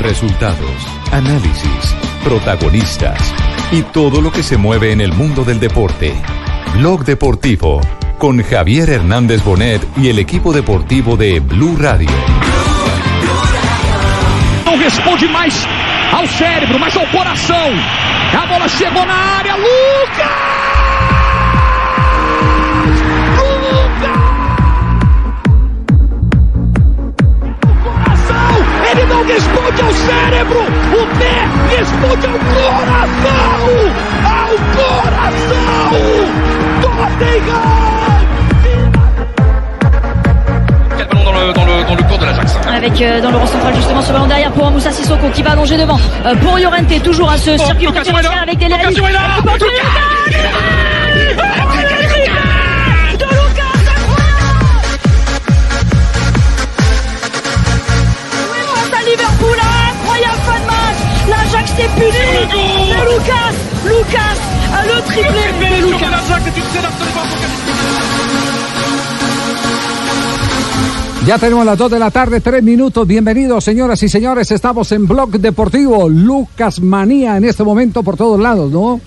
Resultados, análisis, protagonistas y todo lo que se mueve en el mundo del deporte. Blog Deportivo con Javier Hernández Bonet y el equipo deportivo de Blue Radio. Não responde mais ao cérebro, mas ao coração. A bola chegou na área, Lucas! Responde ao cérebro, o pé responde ao coração! Ao coração! Tottenham! Dans le, dans, le, dans le cours de l'Ajax. Avec euh, dans le rond central justement ce ballon derrière pour Moussa Sissoko qui va allonger devant euh, pour Llorente toujours à ce circuit Lucas préférentiel Moura. avec Dele Alli. Lucas Lucas le triplé de Lucas Ya tenemos las 2 de la tarde, 3 minutos. Bienvenidos, señoras y señores. Estamos en Blog Deportivo. Lucas Manía en este momento por todos lados, ¿no?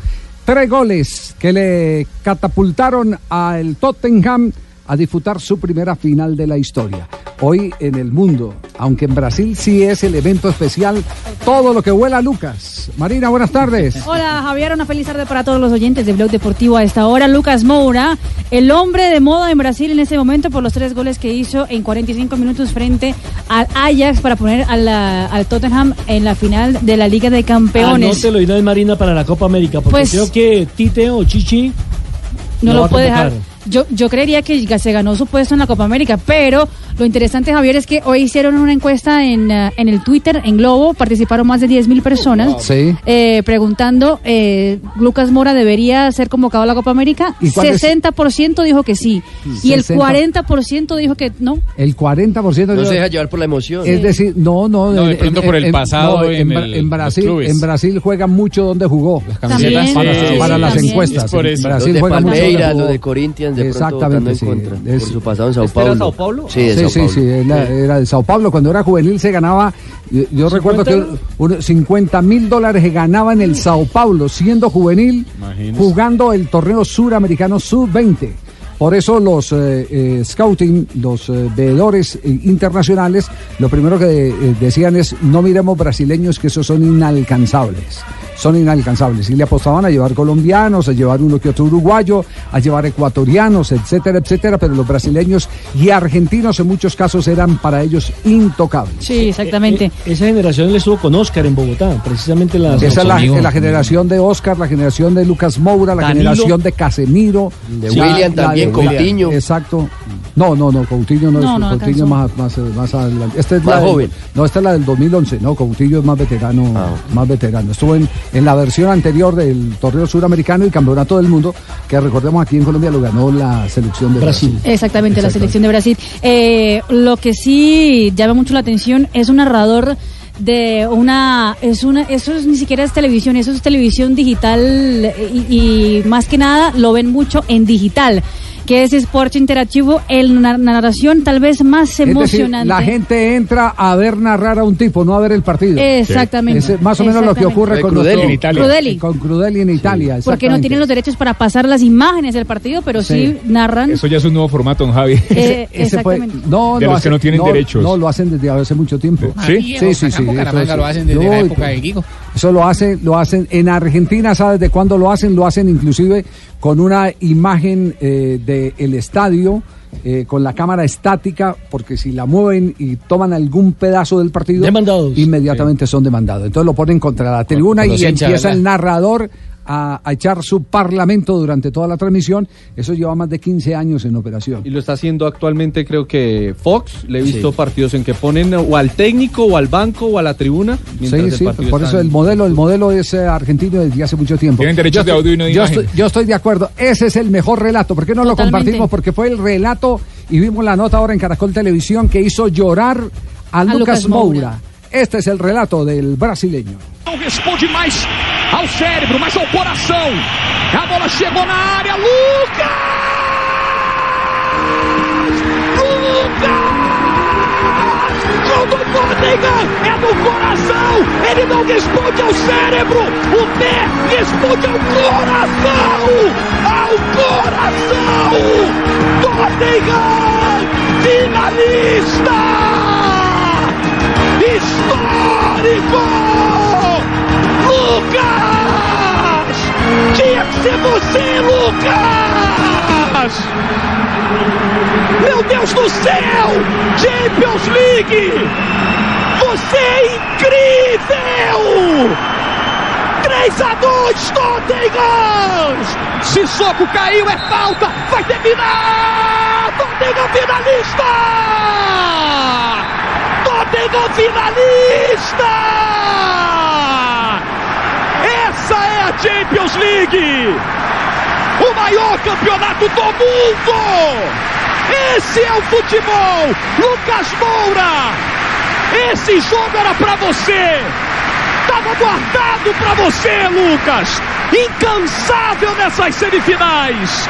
Tres goles que le catapultaron al Tottenham a disfrutar su primera final de la historia. Hoy en el mundo, aunque en Brasil sí es el evento especial, todo lo que huela a Lucas. Marina, buenas tardes. Hola Javier, una feliz tarde para todos los oyentes de Blog Deportivo a esta hora. Lucas Moura, el hombre de moda en Brasil en ese momento por los tres goles que hizo en 45 minutos frente al Ajax para poner a la- al Tottenham en la final de la Liga de Campeones. Anótelo y no es Marina para la Copa América, porque Pues- creo que Tite o Chichi no lo va lo a puede dejar. Yo, yo creería que se ganó su puesto en la Copa América, pero lo interesante, Javier, es que hoy hicieron una encuesta en, eh, en el Twitter, en Globo, participaron más de 10.000 personas. Sí. eh, preguntando, eh, ¿Lucas Mora debería ser convocado a la Copa América? ¿Y cuál es? 60% dijo que sí. Y el 60. 40% dijo que no. El 40% No de- se deja llevar por la emoción. Es decir, no, no. No, de pronto por el pasado no, en el- Brasil, en Brasil juega mucho donde jugó. También. Para, Sí, para sí, las también. encuestas. Es por En eso. Brasil juega mucho donde Palmeiras, jugó. los de Corinthians, de pronto Exactamente, votando en sí. contra. Es- Por su pasado en Sao ¿Este era Paulo. Sao Paulo? Sí, de Sí, Sao sí, Paulo. sí, era, era de Sao Paulo. Cuando era juvenil se ganaba, yo, yo recuerdo que un- 50 mil dólares se ganaba en el Sao Paulo, siendo juvenil, Imagínese. jugando el torneo suramericano sub-20. Por eso los eh, eh, scouting, los eh, veedores eh, internacionales, lo primero que eh, decían es no miremos brasileños que esos son inalcanzables. Son inalcanzables. Y le apostaban a llevar colombianos, a llevar uno que otro uruguayo, a llevar ecuatorianos, etcétera, etcétera. Pero los brasileños y argentinos en muchos casos eran para ellos intocables. Sí, exactamente. Eh, eh, esa generación le estuvo con Oscar en Bogotá, precisamente la. Esa es la, generación de Oscar, la generación de Lucas Moura, la Danilo. generación de Casemiro. De William la también, Coutinho. Exacto. No, no, no, Coutinho no, No, es no Coutinho más, más, más adelante. Esta es Más la del- joven. no, esta es la del 2011, no, Coutinho es más veterano, Ah. más veterano. Estuvo en, en la versión anterior del torneo suramericano y campeonato del mundo, que recordemos aquí en Colombia lo ganó la selección de Brasil. Brasil. Exactamente, la selección de Brasil. Eh, lo que sí llama mucho la atención es un narrador de una es una eso es, ni siquiera es televisión eso es televisión digital eh, y, y más que nada lo ven mucho en digital que es Sport Interactivo el na- narración tal vez más Es decir, emocionante la gente entra a ver narrar a un tipo, no a ver el partido. exactamente Es más o menos lo que ocurre con Crudeli nuestro- en Italia. Crudeli. Con Crudeli en Italia. porque no tienen los derechos para pasar las imágenes del partido pero sí, Sí. narran Eso ya es un nuevo formato, don Javi. eh, Ese fue- exactamente no, De lo los que no tienen derechos. No, lo hacen desde hace mucho tiempo. ¿Sí? Sí, sí, sí. Eso- lo hacen desde no, la época de Guigo. Eso lo hacen, lo hacen en Argentina, ¿sabes de cuándo lo hacen? Lo hacen inclusive con una imagen eh, del estadio, eh, con la cámara estática, porque si la mueven y toman algún pedazo del partido, Demandados. inmediatamente son demandados. Entonces lo ponen contra la tribuna con y hinchas, empieza el narrador a, a echar su parlamento durante toda la transmisión. Eso lleva más de 15 años en operación. Y lo está haciendo actualmente, creo que Fox. Le he visto partidos en que ponen o al técnico, o al banco, o a la tribuna. mientras Sí, el sí, por eso el modelo, el modelo es eh, argentino desde hace mucho tiempo. Tienen derechos Yo de estoy- audio y no de yo imagen. estoy, yo estoy de acuerdo. Ese es el mejor relato. ¿Por qué no lo compartimos? Porque fue el relato y vimos la nota ahora en Caracol Televisión que hizo llorar a, Lucas, Lucas Moura. Moura. Este es el relato del brasileño. Não responde mais ao cérebro, mas ao coração. A bola chegou na área, Lucas! Lucas! Gol do Tottenham! É do coração! não responde ao cérebro, o pé responde ao coração, ao coração. Tottenham, finalista, histórico, Lucas, tinha que ser você, Lucas. Meu Deus do céu, Champions League. Você é incrível! 3 a 2 Tottenham! Sissoko caiu, é falta! Vai terminar! Tottenham finalista! Tottenham finalista! Essa é a Champions League! O maior campeonato do mundo! Esse é o futebol! Lucas Moura! Esse jogo era para você. Tava guardado para você, Lucas. Incansável nessas semifinais.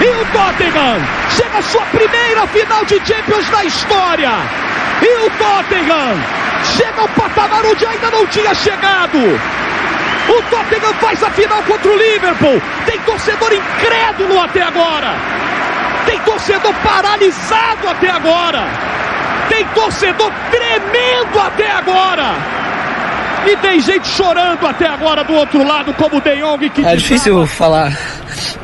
E o Tottenham chega à sua primeira final de Champions na história. E o Tottenham chega ao patamar onde ainda não tinha chegado. O Tottenham faz a final contra o Liverpool. Tem torcedor incrédulo até agora. Tem torcedor paralisado até agora. Tem torcedor tremendo até agora. E tem gente chorando até agora do outro lado, como o De Jong que É difícil falar.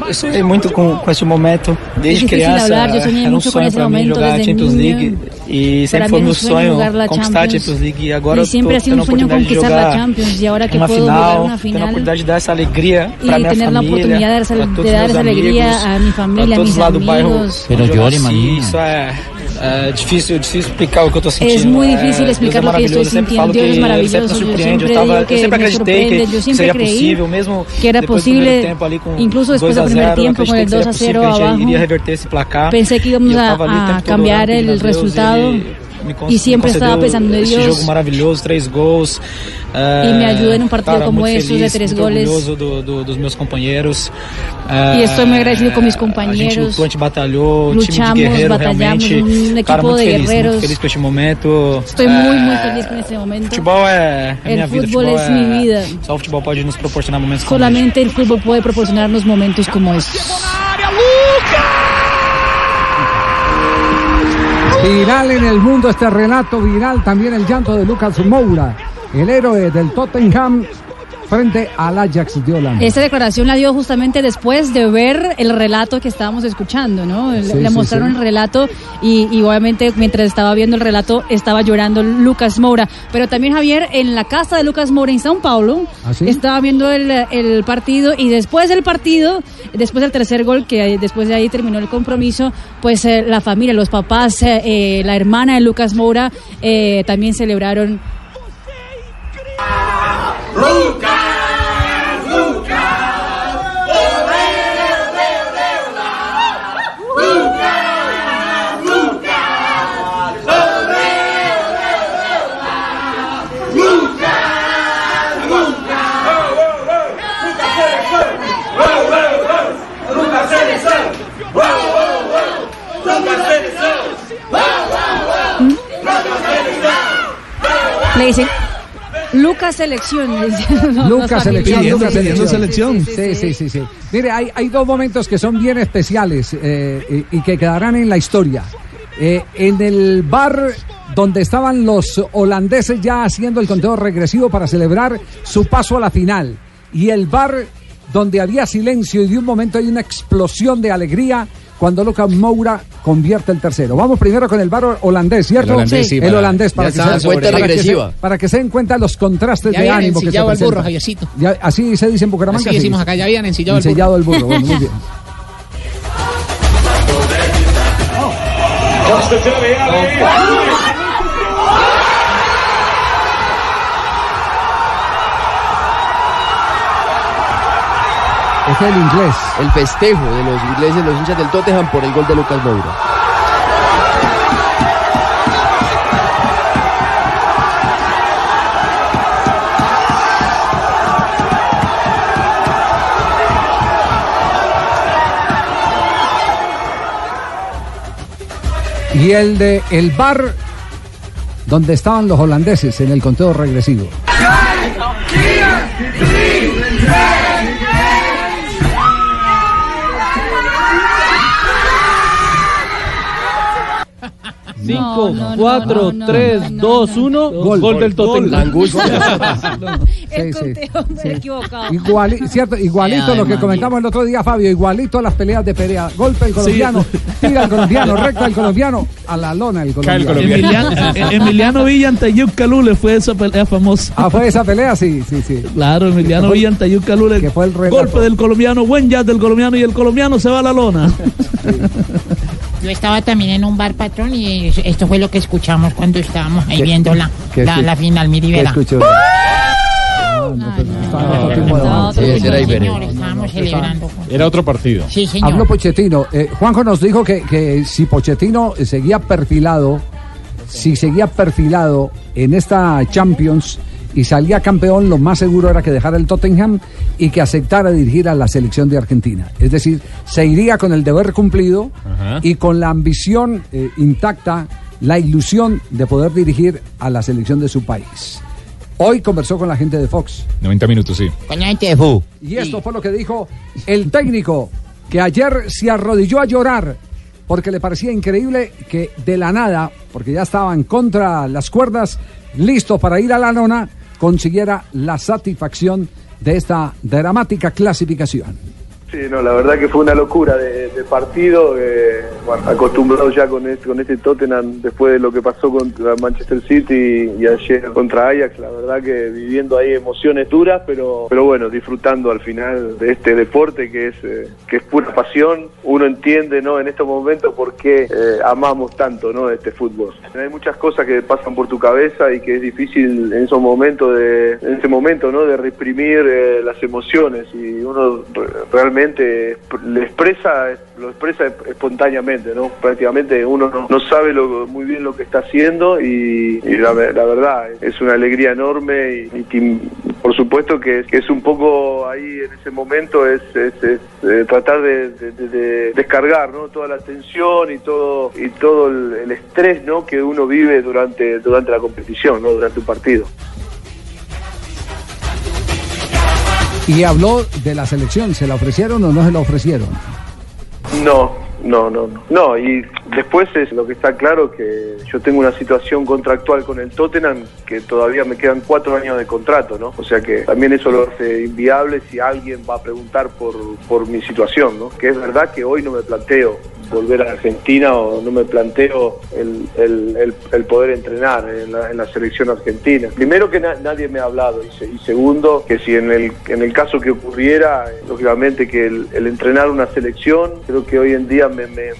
Eu sonhei muito com, com esse momento desde Es difícil criança. hablar, yo soñé Era um mucho con sonho ese para mim momento jogar a desde Champions niño. League e Para sempre mí foi era meu un sueño sonho jugar la conquistar a Champions. Champions League e agora Y eu siempre tô ha sido tendo a un sueño oportunidade de conquistar la jogar Champions y ahora que uma puedo jugar final, una tendo a final oportunidade de dar essa alegria para y minha tener la família, oportunidad de dar esa, para todos de dar meus esa alegría amigos, a mi familia, para a todos mis lá do bairro amigos. onde eu llore, nasci. maninha. Isso é, é difícil, difícil explicar o que eu tô sentindo. Es muy É, difícil explicar é lo que estoy sintiendo. Dios es maravilloso. me Yo siempre tava, eu que sempre me acreditei sorprende. que, Yo siempre creí mesmo era posible, ali incluso después 2 a del primer 0, tiempo con el acreditei que 2 a seria 0 possível, que a gente abajo. iria reverter esse placar. Pensé que íbamos E a, cambiar el resultado. me con- Y siempre me estaba pensando en esse Dios. jogo maravilhoso, três gols. E me ajuda num partido como de muito goles. do, do, dos meus companheiros. E estou muito agradecido com meus A gente companheiros. lutou, a gente batalhou, um time de Luchamos, guerreiro realmente. um cara, equipo muito de feliz, guerreiros. muito feliz com este momento. Estoy É, muy, muy feliz con este momento. Futebol é, é El minha vida. fútbol futebol es mi vida. Só o futebol pode nos proporcionar momentos como Solamente el fútbol puede proporcionarnos momentos como estos. Viral en el mundo este relato, viral también el llanto de Lucas Moura, el héroe del Tottenham frente al Ajax de Holanda. Esta declaración la dio justamente después de ver el relato que estábamos escuchando, ¿no? Le- Sí, Le sí, mostraron sí. el relato y, y obviamente mientras estaba viendo el relato estaba llorando Lucas Moura. Pero también Javier, en la casa de Lucas Moura en Sao Paulo, ¿Ah, estaba viendo el, el partido y después del partido, después del tercer gol, que después de ahí terminó el compromiso, pues eh, la familia, los papás, eh, eh, la hermana de Lucas Moura eh, también celebraron Lucas, Lucas, olê, olê, olê, olá. Lucas, Lucas, olê, olê, olê, olá. Lucas, Lucas, Lucas Seleção, Lucas Seleção, Lucas Seleção, Lucas Seleção, Lucas Seleção. Amazing. Familiares. selección, Lucas selección. selección. Sí, sí, sí, sí. Mire, hay, hay dos momentos que son bien especiales eh, y, y que quedarán en la historia. Eh, en el bar donde estaban los holandeses ya haciendo el conteo regresivo para celebrar su paso a la final. Y el bar donde había silencio y de un momento hay una explosión de alegría cuando Lucas Moura convierte el tercero. Vamos primero con el bar holandés, ¿cierto? El holandés, sí, El para- holandés, para que, se, cuenta para, que se, para que se den cuenta los contrastes Ya de ánimo que se el burro. Javiercito. Ya, así se dice en Bucaramanga. Así sí. decimos acá, ya habían ensillado el burro. El burro. Bueno, muy bien. Este es el inglés. El festejo de los ingleses, los hinchas del Tottenham por el gol de Lucas Moura. Y el de el bar donde estaban los holandeses en el conteo regresivo. Gol Cinco, No, no, cuatro, no, no, tres, no, no, dos, no. uno. Gol. Gol, del Tottenham. El conteo sí. equivocado. Iguali- cierto, igualito Ay, lo que comentamos el otro día, Fabio, igualito a las peleas de Perea. Golpe el colombiano, tira el colombiano, recta el colombiano, a la lona el colombiano. Emiliano, eh, Emiliano Villa ante Ayub Calule fue esa pelea famosa. Ah, fue esa pelea, sí, sí, sí. Claro, Emiliano Villa ante Ayub Calule. que fue el relato. Golpe del colombiano, buen jazz del colombiano y el colombiano se va a la lona. Yo estaba también en un bar, patrón, y esto fue lo que escuchamos cuando estábamos ahí ¿Qué- viendo la, qué la, la final, mi ese era otro partido. Sí, señor. Habló Pochettino. Eh, Juanjo nos dijo que, que si Pochettino seguía perfilado, si seguía perfilado en esta Champions y salía campeón, lo más seguro era que dejara el Tottenham y que aceptara dirigir a la selección de Argentina. Es decir, se iría con el deber cumplido Ajá. y con la ambición eh, intacta, la ilusión de poder dirigir a la selección de su país. Hoy conversó con la gente de Fox. 90 minutos, sí. Con la gente de fu. Y esto fue lo que dijo el técnico, que ayer se arrodilló a llorar porque le parecía increíble que de la nada, porque ya estaban contra las cuerdas, listos para ir a la lona, consiguiera la satisfacción de esta dramática clasificación. Sí, no, la verdad que fue una locura de, de partido, eh, bueno, acostumbrado ya con este, con este Tottenham después de lo que pasó contra Manchester City y, ayer contra Ajax, la verdad que viviendo ahí emociones duras, pero pero bueno, disfrutando al final de este deporte que es eh, que es pura pasión, uno entiende, ¿no? En estos momentos por qué eh, amamos tanto, ¿no? Este fútbol. Hay muchas cosas que pasan por tu cabeza y que es difícil en esos momentos de en ese momento, ¿no? De reprimir eh, las emociones y uno re- le expresa lo expresa espontáneamente, ¿no? Prácticamente uno no, sabe lo- muy bien lo que está haciendo y, la, la verdad es una alegría enorme y, por supuesto que, es un poco ahí en ese momento es, es- eh, tratar de descargar, ¿no? Toda la tensión y todo y todo el, el estrés, ¿no? Que uno vive durante durante la competición, ¿no? Durante un partido. Y habló de la selección, ¿se la ofrecieron o no se la ofrecieron? No, no, no, no. No, y después es lo que está claro que yo tengo una situación contractual con el Tottenham que todavía me quedan cuatro años de contrato, ¿no? O sea que también eso lo hace inviable si alguien va a preguntar por, por mi situación, ¿no? Que es verdad que hoy no me planteo volver a Argentina o no me planteo el, el- el- poder entrenar en la, selección argentina. Primero que na- nadie me ha hablado y, se- y segundo que si en el, en el caso que ocurriera, eh, lógicamente que el, entrenar una selección, creo que hoy en día me- me-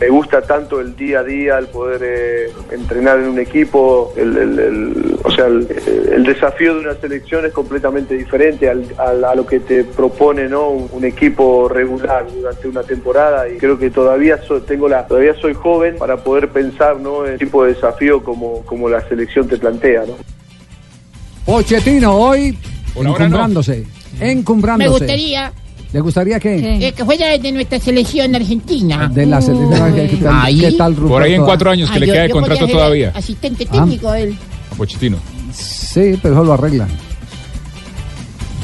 me gusta tanto el día a día, el poder eh, entrenar en un equipo, el, el- el- o sea, el, el desafío de una selección es completamente diferente al- al- a lo que te propone ¿no? un, un equipo regular durante una temporada y creo que todavía soy, tengo la, todavía soy joven para poder pensar ¿no? en el tipo de desafío como, como la selección te plantea. ¿no? Pochettino hoy Por ahora encumbrándose, Me encumbrándose. gustaría ¿Le gustaría que eh, que fuera de nuestra selección argentina. de la selección ¿qué tal, Ay. qué tal, Por ahí en Ruperto? cuatro años que Ah, le yo- queda de yo contrato ser todavía. Asistente técnico de él. A Pochettino. Sí, pero eso lo arreglan.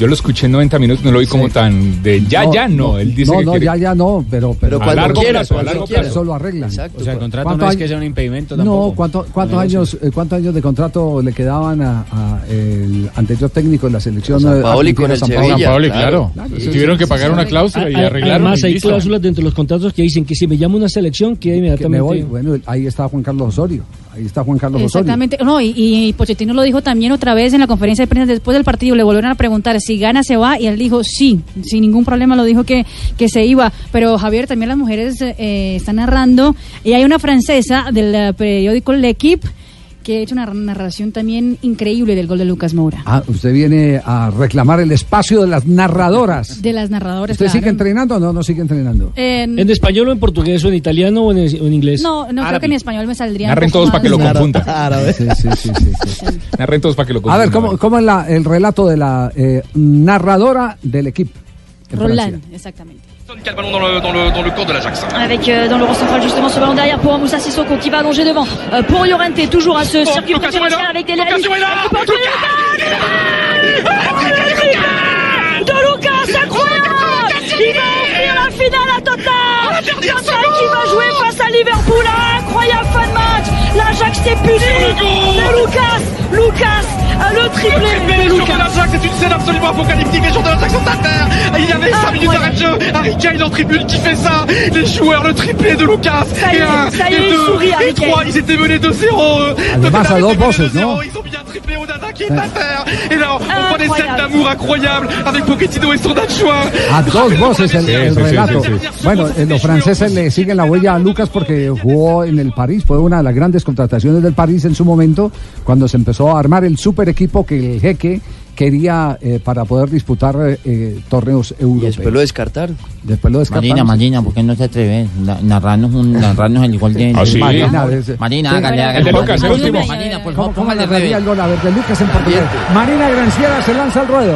Yo lo escuché en 90 minutos, no lo vi como tan de ya, ya, no. Él dice no, que no, quiere- ya, ya no, pero, pero, A largo plazo, a largo plazo. Eso lo arreglan. Exacto. O sea, el contrato ¿Cuánto no es que sea un impedimento No, tampoco. ¿cuánto- ¿cuántos, Negocio. años, eh, ¿cuántos años de contrato le quedaban a, a el anterior técnico de la selección? A Sampaoli argentina, con el Sampaoli? Sevilla. San Paoli, claro. claro. sí, Tuvieron sí, que sí, pagar sí, una sí. cláusula y arreglaron. Además, hay cláusulas dentro de los contratos que dicen que si me llama una selección, queda Que me inmediatamente. voy. Bueno, ahí está Juan Carlos Osorio. Ahí está Juan Carlos. Exactamente. No, y, y Pochettino lo dijo también otra vez en la conferencia de prensa después del partido. Le volvieron a preguntar si gana se va y él dijo sí, sin ningún problema lo dijo que, que se iba. Pero Javier, también las mujeres eh, están narrando y hay una francesa del eh, periódico L'Equipe que ha hecho una narración también increíble del gol de Lucas Moura. Ah, usted viene a reclamar el espacio de las narradoras. De las narradoras. ¿Usted claro. sigue entrenando o no? No sigue entrenando. En- ¿En español o en portugués o en italiano o en, o en inglés? no, no creo que en español me saldría. Narren todos para que lo confundan. Sí, sí, sí, sí, sí. Narren todos para que lo A confundan. ver, ¿cómo, cómo es la- el relato de la eh, narradora del equipo? Roland, Francia? exactamente. qui ballon dans le, dans le, dans le de l'Ajax. Avec euh, dans le central justement ce ballon derrière pour Moussa Sissoko qui va allonger devant. Euh, pour Llorente toujours à ce oh, circuit préférentiel avec des euh, De Lucas, incroyable. Il va offrir la finale à Total qui va jouer face à Liverpool, incroyable. L'Ajax s'est puni. De Lucas. Lucas. euh, Le triplé triplé de des joueurs de Lucas. l'Ajax, c'est une scène absolument apocalyptique. Les joueurs de l'Ajax sont à terre. Et il y avait 5 minutes d'arrêt de jeu. Harry Kane en tribune qui fait ça. Les joueurs, le triplé de Lucas. Ça y et est, un, ça y et est, il deux, sourit, Harry et trois. Kane. Ils étaient menés 2-0. eux. Además, Tottenham a dos était mené voces, 2-0. ¿no? Ils ont bien triplé Onana qui terre. Et là, on voit des scènes d'amour incroyables avec Pochettino et son adjoint. A dos voces el, relato. Bueno, eh, los franceses le siguen la huella a Lucas porque jugó en el París, fue una de las grandes contrataciones del París en su momento, cuando se empezó a armar el super equipo que el jeque quería eh, para poder disputar eh, torneos europeos. después lo descartaron. Después lo descartaron. Marina, Marina, ¿por qué no se atreve? Na- narrarnos, un, narrarnos el gol de ¿Ah, sí? Marina, Marina, Marina, sí. hágale, hágale. El de Lucas, el Marina, último. Marina, por ¿Cómo, favor, póngale revés. el gol? A ver, de Lucas en portugués. Marina Granciera se lanza al ruedo.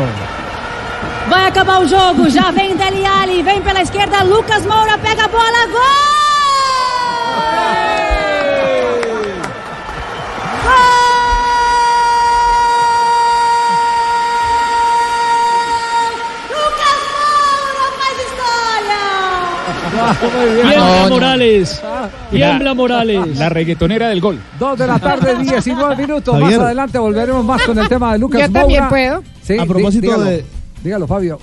Vai acabar o jogo, já vem Deli Ali, vem pela esquerda, Lucas Moura pega a bola, Tiembla Morales. Tiembla Morales. La reggaetonera del gol. Dos de la tarde, 19 minutos. Javier. Más adelante volveremos más con el tema de Lucas Yo también Moura. puedo. Sí, A propósito dígalo, de- Dígalo, Fabio.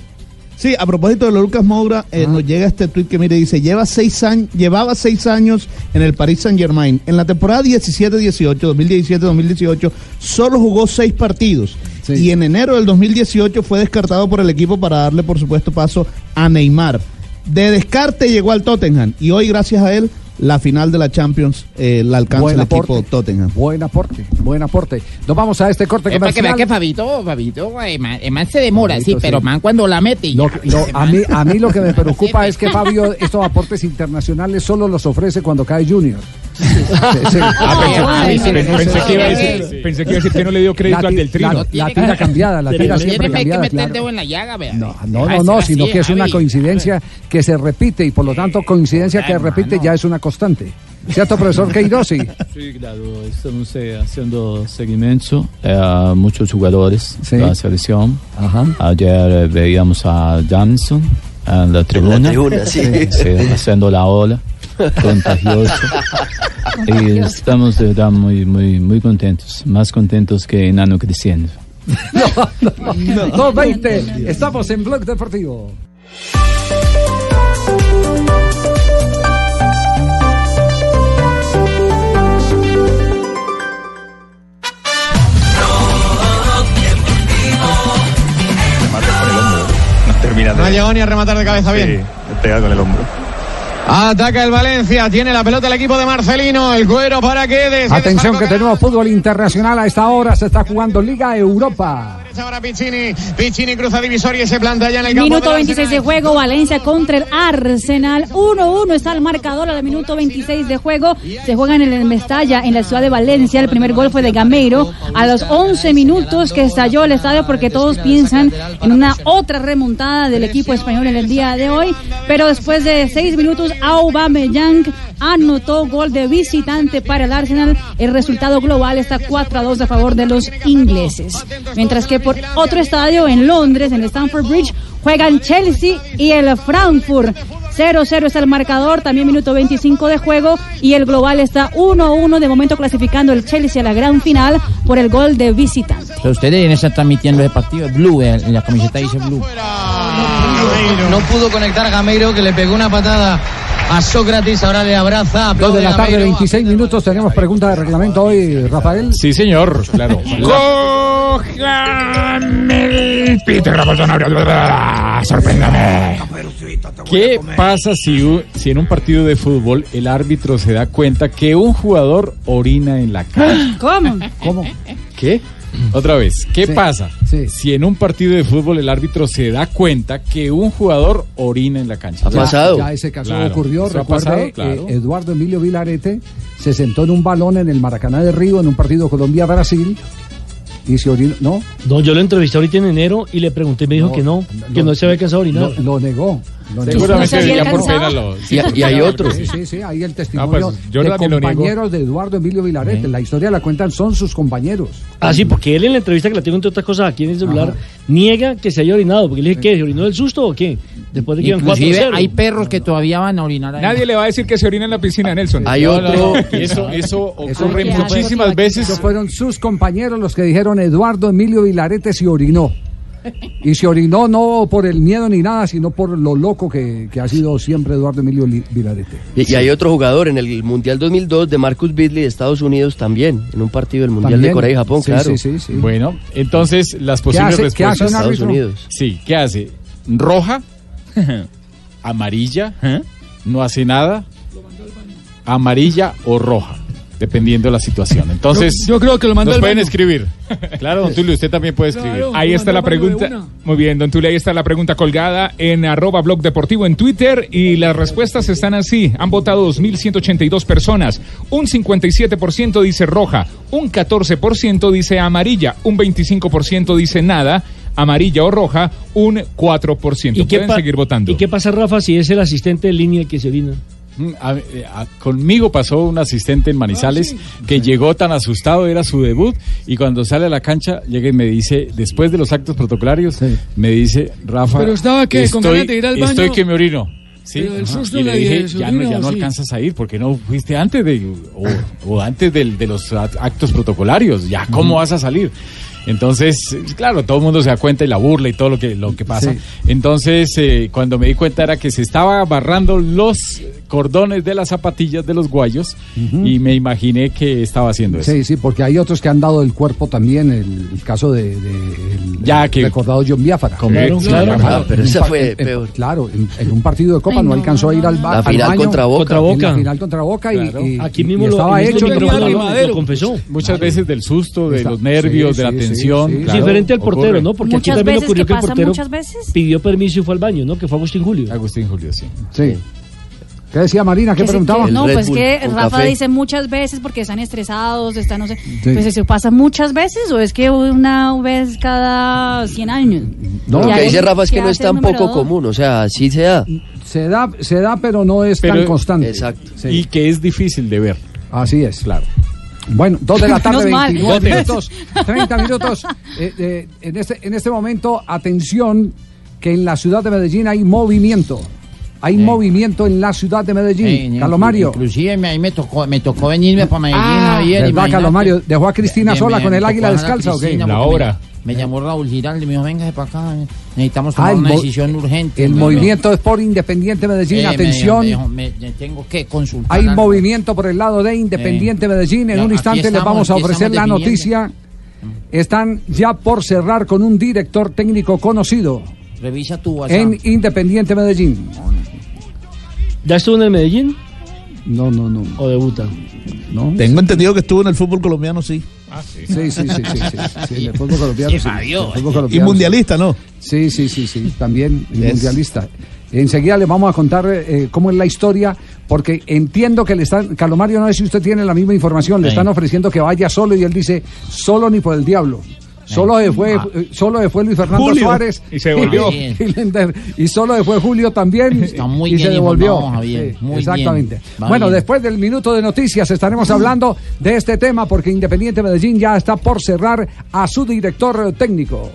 Sí, a propósito de lo Lucas Moura, eh, nos llega este tweet que mire, dice, lleva seis años, llevaba seis años en el Paris Saint Germain. En la temporada 17-18, 2017-2018, solo jugó seis partidos. Y en enero del 2018 fue descartado por el equipo para darle, por supuesto, paso a Neymar. De descarte llegó al Tottenham y hoy, gracias a él, la final de la Champions eh, la alcanza Buen el aporte. equipo Tottenham. Buen aporte, buen aporte. Nos vamos a este corte Es para que vea comercial. que Fabito, Fabito, man se demora, Fabito, sí, pero sí. man cuando la mete. Lo- ya, lo- ese a, man- mí, a mí lo que me preocupa es que Fabio estos aportes internacionales solo los ofrece cuando cae Junior. Ah, pensé, que iba a decir, pensé que no le dio crédito al del trino. la- tira cambiada, la tira siempre que cambiada, meter en la llaga. No, no, no, no, sino que es una coincidencia que se repite y por lo tanto coincidencia que repite ya es una constante. ¿Cierto, profesor Queiroz? Sí. Claro, estamos eh, haciendo seguimiento eh, a muchos jugadores de la selección. Ayer eh, veíamos a Damson en la tribuna, tribuna, sí. haciendo la ola, contagioso. y estamos de verdad muy, muy, muy contentos, más contentos que enano creciendo. 2.20, estamos en Blog Deportivo. Termina No ha llegado ni a rematar de cabeza bien. pega con el hombro. Ataca el Valencia, tiene la pelota el equipo de Marcelino, el cuero para que Atención que tenemos fútbol internacional a esta hora, se está jugando Liga Europa. Ahora Piccini, Piccini cruza divisoria y se planta ya en el campo. Minuto del 26 de juego, Valencia contra el Arsenal. 1-1 está el marcador al minuto 26 de juego. Se juega en el Mestalla, en la ciudad de Valencia. El primer gol fue de Gameiro. A los 11 minutos que estalló el estadio porque todos piensan en una otra remontada del equipo español en el día de hoy. Pero después de 6 minutos, Aubameyang anotó gol de visitante para el Arsenal. El resultado global está 4-2 a favor de los ingleses. Mientras que por otro estadio en Londres, en Stamford Bridge, juegan Chelsea y el Frankfurt. 0-0 está el marcador, también minuto 25 de juego y el global está 1-1 de momento clasificando el Chelsea a la gran final por el gol de visitante. Pero ustedes estar transmitiendo el partido Blue, en la camiseta dice Blue. No pudo conectar a Gameiro que le pegó una patada a Sócrates, ahora le abraza. 2 aplaude de la tarde, Gameiro. 26 minutos, tenemos pregunta de reglamento hoy, Rafael. Sí, señor, claro. Cójame el pito, sorpréndame. ¿Qué pasa si, si en un partido de fútbol el árbitro se da cuenta que un jugador orina en la cancha? ¿Cómo? ¿Cómo? ¿Qué? Otra vez, ¿qué Sí, pasa si en un partido de fútbol el árbitro se da cuenta que un jugador orina en la cancha? Ya- Ya ese caso Claro, ocurrió. ha Recuerde, pasado, eh, claro. Eduardo Emilio Vilarete se sentó en un balón en el Maracaná de Río en un partido Colombia-Brasil y se orinó. ¿No? No, yo lo entrevisté ahorita en enero y le pregunté me dijo que no, que no se había cansado de orinar. Lo, lo negó. Seguramente ¿No por. Y, y hay otros. Sí, sí, sí, ahí el testimonio pues, yo de también lo niego. compañeros de Eduardo Emilio Vilarete. La historia la cuentan, son sus compañeros. Ah, sí, porque él en la entrevista que la tengo entre otras cosas aquí en el celular, niega que se haya orinado. Porque le dije, ¿qué? ¿Se orinó del susto o qué? Después de que iban Inclusive 4-0. hay perros que todavía van a orinar ahí. Nadie le va a decir que se orina en la piscina, Nelson. Hay No, otro. Eso, eso ocurre muchísimas veces. fueron sus compañeros los que dijeron Eduardo Emilio Vilarete se orinó. Y se orinó no por el miedo ni nada, sino por lo loco que, que ha sido siempre Eduardo Emilio Li- Vilarete. Y, y hay otro jugador en el Mundial 2002 de Marcus Beasley de Estados Unidos también, en un partido del Mundial También. de Corea y Japón, Sí, claro. sí, sí, sí. Bueno, entonces las ¿Qué posibles hace, qué hace respuestas. un Estados? Unidos. Sí, ¿qué hace? Roja, amarilla, no hace nada, amarilla o roja, dependiendo de la situación. Entonces, Yo- yo creo que lo mandó nos pueden escribir. Claro, don Tulio, usted también puede escribir. Ahí está la pregunta. Muy bien, don Tule, ahí está la pregunta colgada en arroba blog deportivo en Twitter y las respuestas están así. Han votado 2.182 personas. Un 57% dice roja, un 14% dice amarilla, un 25% dice nada, amarilla o roja, un 4%. Pueden pa- seguir votando. ¿Y qué pasa, Rafa, si es el asistente de línea el que se orina? Mm, a- eh, a- conmigo pasó un asistente en Manizales que llegó tan asustado, era su debut, y cuando sale a la cancha, llega y me dice, después de los actos protocolarios, me dice, Rafa, Pero estaba. ¿Con estoy, ganas de ir al baño? estoy que me orino. Sí, y le dije, ya no, ya ¿o no sí? alcanzas a ir, porque no fuiste antes de, o, o antes del- de los act- actos protocolarios, ya, ¿cómo vas a salir? Entonces, claro, todo el mundo se da cuenta y la burla y todo lo que, lo que pasa. Sí. Entonces, eh, cuando me di cuenta era que se estaba barrando los cordones de las zapatillas de los guayos y me imaginé que estaba haciendo eso. Sí, sí, porque hay otros que han dado el cuerpo también, el, el caso de, de el, Ya el que- recordado John Biafara. Claro, claro. Pero En un esa fue en- en- peor. Claro, en, en un partido de Copa Ay, no, no, alcanzó a ir al, La al final baño. contra Boca. Contra En Boca. la final contra Boca y- Claro. y, Aquí y mismo lo, estaba en este hecho. lo- lo confesó. Muchas veces del susto, de Está- los nervios, sí, de la sí, sí, tensión. sí. claro, Diferente al portero. ¿no? Porque Muchas aquí también veces ocurrió que el pasa portero muchas veces. pidió permiso y fue al baño, ¿no? Que fue Agustín Julio. Agustín Julio, sí. Sí. ¿Qué decía Marina? ¿Qué Que sí, preguntaba? que- no, Red pues Bull que Rafa café. dice muchas veces porque están estresados, están, no sé. Pues eso pasa muchas veces o es que una vez cada 100 años. No, lo que dice Rafa es que ¿qué no es tan poco dos? común, o sea, sí se da. Se da, se da, pero no es tan Pero- constante. Exacto. Sí. Y que es difícil de ver. Así es. Claro. Bueno, dos de la tarde, Menos mal. 29 minutos, 30 minutos. Eh, eh, en, este, en este momento, atención, que en la ciudad de Medellín hay movimiento. Hay movimiento en la ciudad de Medellín. Eh, Calomario. Inclusive me- ahí me tocó, me tocó venirme para Medellín, Ah, Javier, ¿verdad. Calomario? ¿Dejó a Cristina Me- sola me- con el águila descalza o qué? La hora. Me, me llamó Raúl Giraldo y me dijo, véngase para acá, necesitamos Ah, tomar una decisión urgente. El movimiento es por Independiente Medellín. Eh, me atención. dijo, me dijo, tengo que consultar. Hay algo. movimiento por el lado de Independiente Medellín. En Ya, un instante les vamos a ofrecer la noticia. Están ya por cerrar con un director técnico conocido Revisa tu WhatsApp. en Independiente Medellín. ¿Ya estuvo en el Medellín No, no, no. o debuta? no. Tengo entendido que estuvo en el fútbol colombiano, sí. Sí, sí, sí, sí, sí, sí, en el fútbol colombiano. sí, el fútbol Y colombiano, mundialista, ¿no? Sí, sí, sí, sí, también y Yes. mundialista. Enseguida les vamos a contar eh, cómo es la historia, porque entiendo que le están, Calomario, no sé si usted tiene la misma información, le Sí. están ofreciendo que vaya solo y él dice, solo ni por el diablo. Solo se fue, Ah. solo se fue Luis Fernando Julio. Suárez Y se devolvió. y, solo se fue Julio también Está muy y bien se devolvió. Javier, muy exactamente. bien. Bueno, bien. después del minuto de noticias estaremos hablando de este tema porque Independiente Medellín ya está por cerrar a su director técnico.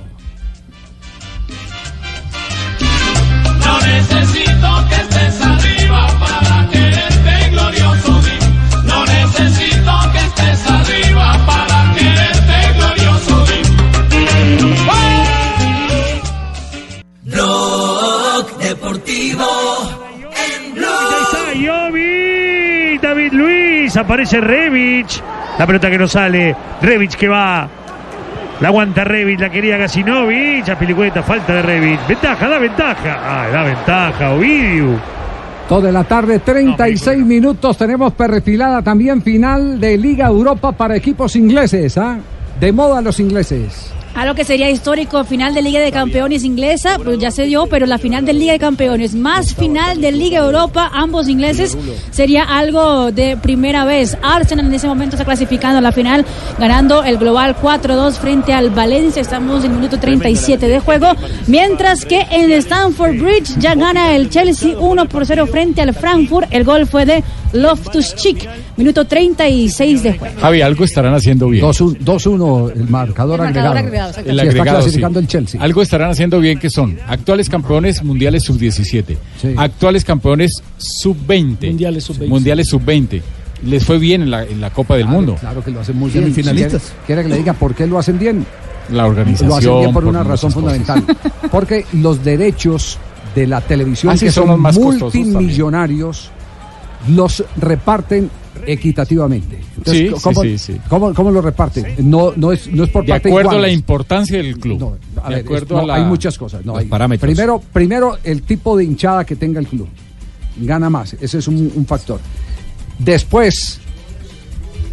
Aparece Revich. La pelota que no sale. Revich que va. La aguanta Revich, la quería Gasinovich. A Pilicueta, falta de Revich. Ventaja, da ventaja. Ah, da ventaja, Ovidio. De la tarde, 36 minutos. Tenemos perfilada también final de Liga Europa para equipos ingleses. ¿ah? De moda los ingleses. Algo que sería histórico, final de Liga de Campeones inglesa, pues ya se dio, pero la final de Liga de Campeones más final de Liga Europa, ambos ingleses, sería algo de primera vez. Arsenal en ese momento está clasificando a la final, ganando el global 4-2 frente al Valencia. Estamos en el minuto 37 de juego, mientras que en Stamford Bridge ya gana el Chelsea 1 por 0 frente al Frankfurt. El gol fue de Loftus-Cheek, minuto 36 de juego. Javi, algo estarán haciendo bien. 2-1 2-1 el marcador El marcador agregado. agregado. El Sí, está agregado, clasificando sí. el Chelsea. Algo estarán haciendo bien que son actuales campeones mundiales sub-17, actuales campeones sub-20, Mundiales sub-20. mundiales sub-20. Les fue bien en la, en la Copa del Mundo. Claro que lo hacen muy bien. Semifinalistas. Si quiere, que le diga por qué lo hacen bien. La organización. Lo hacen bien por una razón cosas. fundamental. Porque los derechos de la televisión, Ah, sí, que son son, los más multimillonarios, los reparten equitativamente. Sí, ¿cómo, sí, sí, sí. ¿cómo, cómo lo reparten? No, no, es, no es por De parte acuerdo a la importancia del club. A de ver, acuerdo es- a no, la- hay muchas cosas. No, los hay- parámetros. Primero, primero, el tipo de hinchada que tenga el club. Gana más. Ese es un, un factor. Después,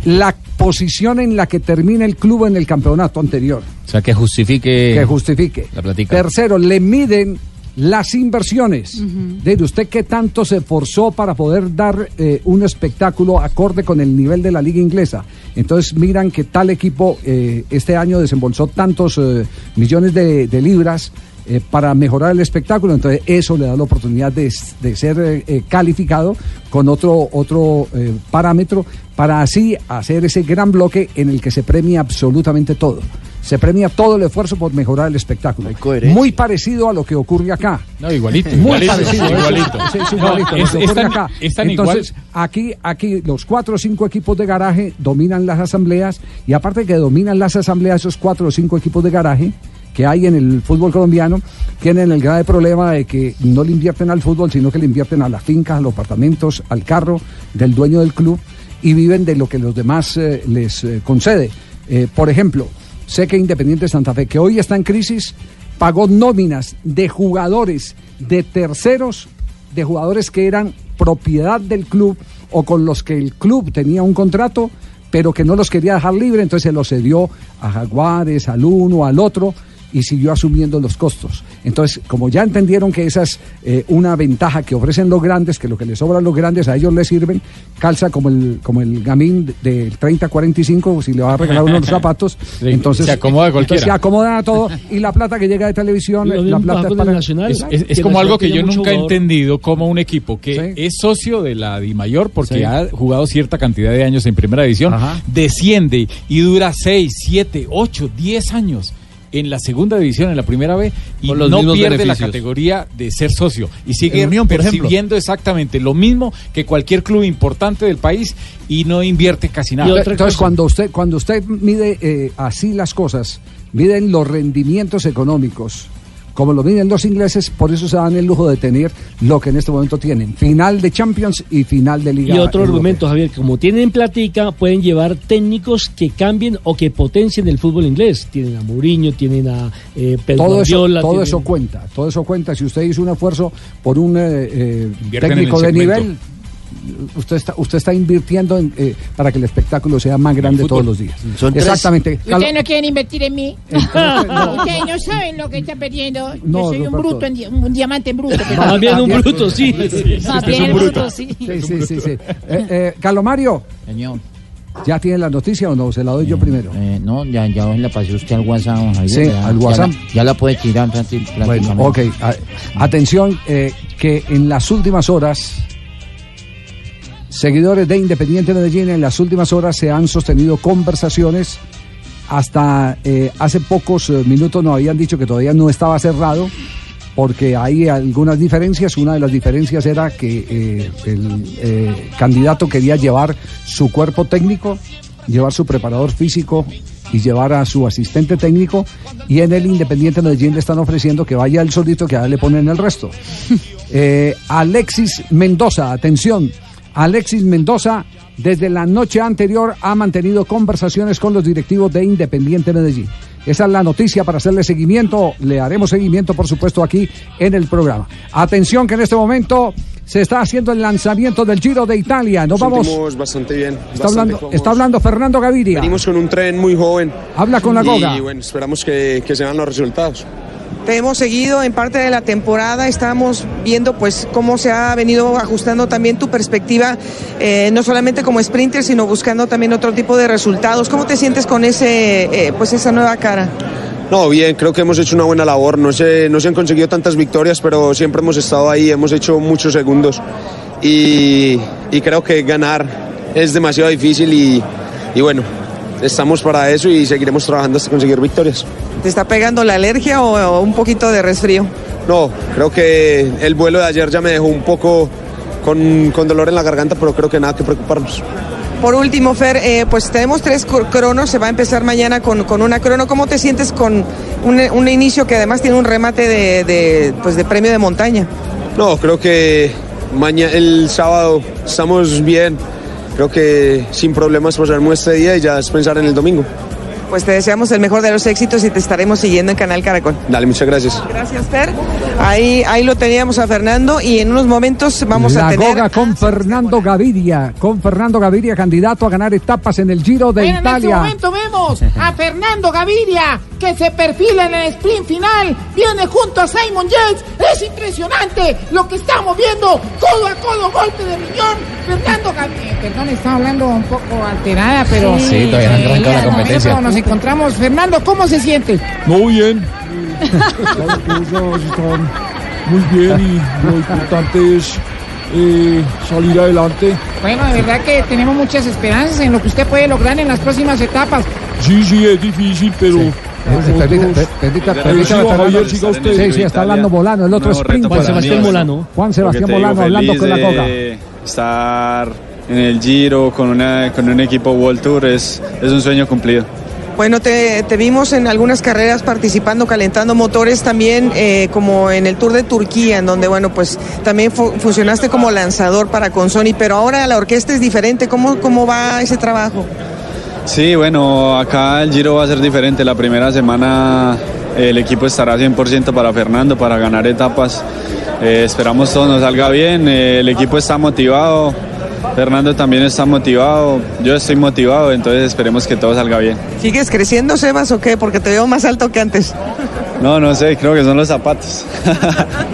la posición en la que termina el club en el campeonato anterior. O sea, que justifique. Que justifique. La platica. Tercero, le miden las inversiones. De usted qué tanto se esforzó para poder dar eh, un espectáculo acorde con el nivel de la liga inglesa. Entonces miran que tal equipo eh, este año desembolsó tantos eh, millones de, de libras eh, para mejorar el espectáculo. Entonces eso le da la oportunidad de, de ser eh, calificado con otro, otro eh, parámetro para así hacer ese gran bloque en el que se premia absolutamente todo. Se premia todo el esfuerzo por mejorar el espectáculo. Muy parecido a lo que ocurre acá. No, igualito. Muy igualito, parecido. igualito. Sí, sí, No, igualito, lo es- que ocurre es tan- acá. es tan Entonces, igual. aquí, aquí los cuatro o cinco equipos de garaje dominan las asambleas y aparte de que dominan las asambleas, esos cuatro o cinco equipos de garaje que hay en el fútbol colombiano tienen el grave problema de que no le invierten al fútbol, sino que le invierten a las fincas, a los apartamentos, al carro del dueño del club y viven de lo que los demás eh, les eh, concede. Eh, por ejemplo, sé que Independiente Santa Fe, que hoy está en crisis, pagó nóminas de jugadores de terceros, de jugadores que eran propiedad del club o con los que el club tenía un contrato, pero que no los quería dejar libre, entonces se los cedió a Jaguares, al uno, al otro y siguió asumiendo los costos. Entonces, como ya entendieron que esa es eh, una ventaja que ofrecen los grandes, que lo que les sobra a los grandes a ellos les sirven, calza como el como el gamín del 30-45, si le va a regalar unos zapatos, Sí, entonces se acomoda cualquiera. entonces se acomoda a todo y la plata que llega de televisión, la plata es para Nacional. Es, es- es Que como algo que yo nunca he entendido como un equipo que es socio de la DIMAYOR porque Sí. ha jugado cierta cantidad de años en primera división, desciende y dura 6, 7, 8, 10 años en la segunda división, en la primera B, y los no mismos pierde la categoría de ser socio. Y sigue Unión, por ejemplo. percibiendo exactamente lo mismo que cualquier club importante del país y no invierte casi nada. Entonces, cuando usted, cuando usted mide eh, así las cosas, miden los rendimientos económicos, como lo miden los ingleses, por eso se dan el lujo de tener lo que en este momento tienen. Final de Champions y final de Liga. Y otro Europea. argumento, Javier, que como tienen platica, pueden llevar técnicos que cambien o que potencien el fútbol inglés. Tienen a Mourinho, tienen a eh, Pep Todo, eso, Guardiola, todo tienen- eso cuenta, todo eso cuenta. Si usted hizo un esfuerzo por un eh, eh, técnico de nivel, usted está, usted está invirtiendo en, eh, para que el espectáculo sea más grande todos los días. Son tres. Exactamente. ¿Y ustedes no quieren invertir en mí? no. Ustedes no saben lo que está perdiendo. No, Yo soy un Roberto. bruto, en di- un diamante en bruto. pero- Más bien un bruto, sí. Más bien el bruto, sí. Sí, sí, sí. sí. Eh, eh, Carlos Mario. Señor. ¿Ya tiene la noticia o no? Se la doy yo primero. Eh, no, ya, ya la pasé usted al WhatsApp, Javier, Sí, ya- al ya WhatsApp. la- Ya la, puede tirar prácti- prácticamente. Bueno, ok. A- atención, eh, que en las últimas horas, seguidores de Independiente Medellín, en las últimas horas se han sostenido conversaciones. Hasta eh, hace pocos eh, minutos nos habían dicho que todavía no estaba cerrado, porque hay algunas diferencias. Una de las diferencias era que eh, el eh, candidato quería llevar su cuerpo técnico, llevar su preparador físico y llevar a su asistente técnico. Y en el Independiente Medellín le están ofreciendo que vaya él solito, que a él le ponen el resto. Eh, Alexis Mendoza, atención, Alexis Mendoza desde la noche anterior ha mantenido conversaciones con los directivos de Independiente Medellín. Esa es la noticia para hacerle seguimiento. Le haremos seguimiento, por supuesto, aquí en el programa. Atención que en este momento se está haciendo el lanzamiento del Giro de Italia. Nos vamos. bastante bien. Está bastante hablando, cómodos. está hablando Fernando Gaviria. Venimos con un tren muy joven. Habla con la Goga. Y bueno, esperamos que, que se vean los resultados. Te hemos seguido en parte de la temporada, estamos viendo pues cómo se ha venido ajustando también tu perspectiva, eh, no solamente como sprinter, sino buscando también otro tipo de resultados. ¿Cómo te sientes con ese, eh, pues esa nueva cara? No, bien, creo que hemos hecho una buena labor. No se, no se han conseguido tantas victorias, pero siempre hemos estado ahí, hemos hecho muchos segundos. Y, creo que ganar es demasiado difícil y bueno, estamos para eso y seguiremos trabajando hasta conseguir victorias. ¿Te está pegando la alergia o, o un poquito de resfrío? No, creo que el vuelo de ayer ya me dejó un poco con, con dolor en la garganta, pero creo que nada que preocuparnos. Por último, Fer, eh, pues tenemos tres cr- cronos, se va a empezar mañana con, con una crono. ¿Cómo te sientes con un, un inicio que además tiene un remate de, de, pues de premio de montaña? No, creo que mañana, el sábado estamos bien. Creo que sin problemas pasaremos este día y ya es pensar en el domingo. Pues te deseamos el mejor de los éxitos y te estaremos siguiendo en Canal Caracol. Dale, muchas gracias. Gracias, Fer. Ahí, ahí lo teníamos a Fernando y en unos momentos vamos la a tener... Goga con Fernando Gaviria, con Fernando Gaviria, candidato a ganar etapas en el Giro de Bueno, en este Italia. momento vemos a Fernando Gaviria que se perfila en el sprint final. Viene junto a Simon Yates. Es impresionante lo que estamos viendo. Codo a codo, golpe de riñón. Fernando Gaviria. Perdón, estaba hablando un poco alterada, pero. Sí, todavía no arrancado la momento. Nos encontramos. Fernando, ¿cómo se siente? No, bien. Las cosas están muy bien y lo importante es eh, salir adelante. Bueno, de verdad que tenemos muchas esperanzas en lo que usted puede lograr en las próximas etapas. Sí, sí, es difícil, pero... Sí, sí, está hablando Molano, el otro para Juan Sebastián. Molano. Juan Sebastián Molano hablando con la Goga. Estar en el Giro con, una, con un equipo World Tour es, es un sueño cumplido. Bueno, te, te vimos en algunas carreras participando, calentando motores también, eh, como en el Tour de Turquía, en donde, bueno, pues también fu- funcionaste como lanzador para con Sony, pero ahora la orquesta es diferente. ¿Cómo, cómo va ese trabajo? Sí, bueno, acá el Giro va a ser diferente. La primera semana el equipo estará 100% para Fernando, para ganar etapas. Eh, esperamos todo nos salga bien. Eh, el equipo está motivado. Fernando también está motivado. Yo estoy motivado, entonces esperemos que todo salga bien. ¿Sigues creciendo, Sebas, o qué? Porque te veo más alto que antes. No, no sé, creo que son los zapatos.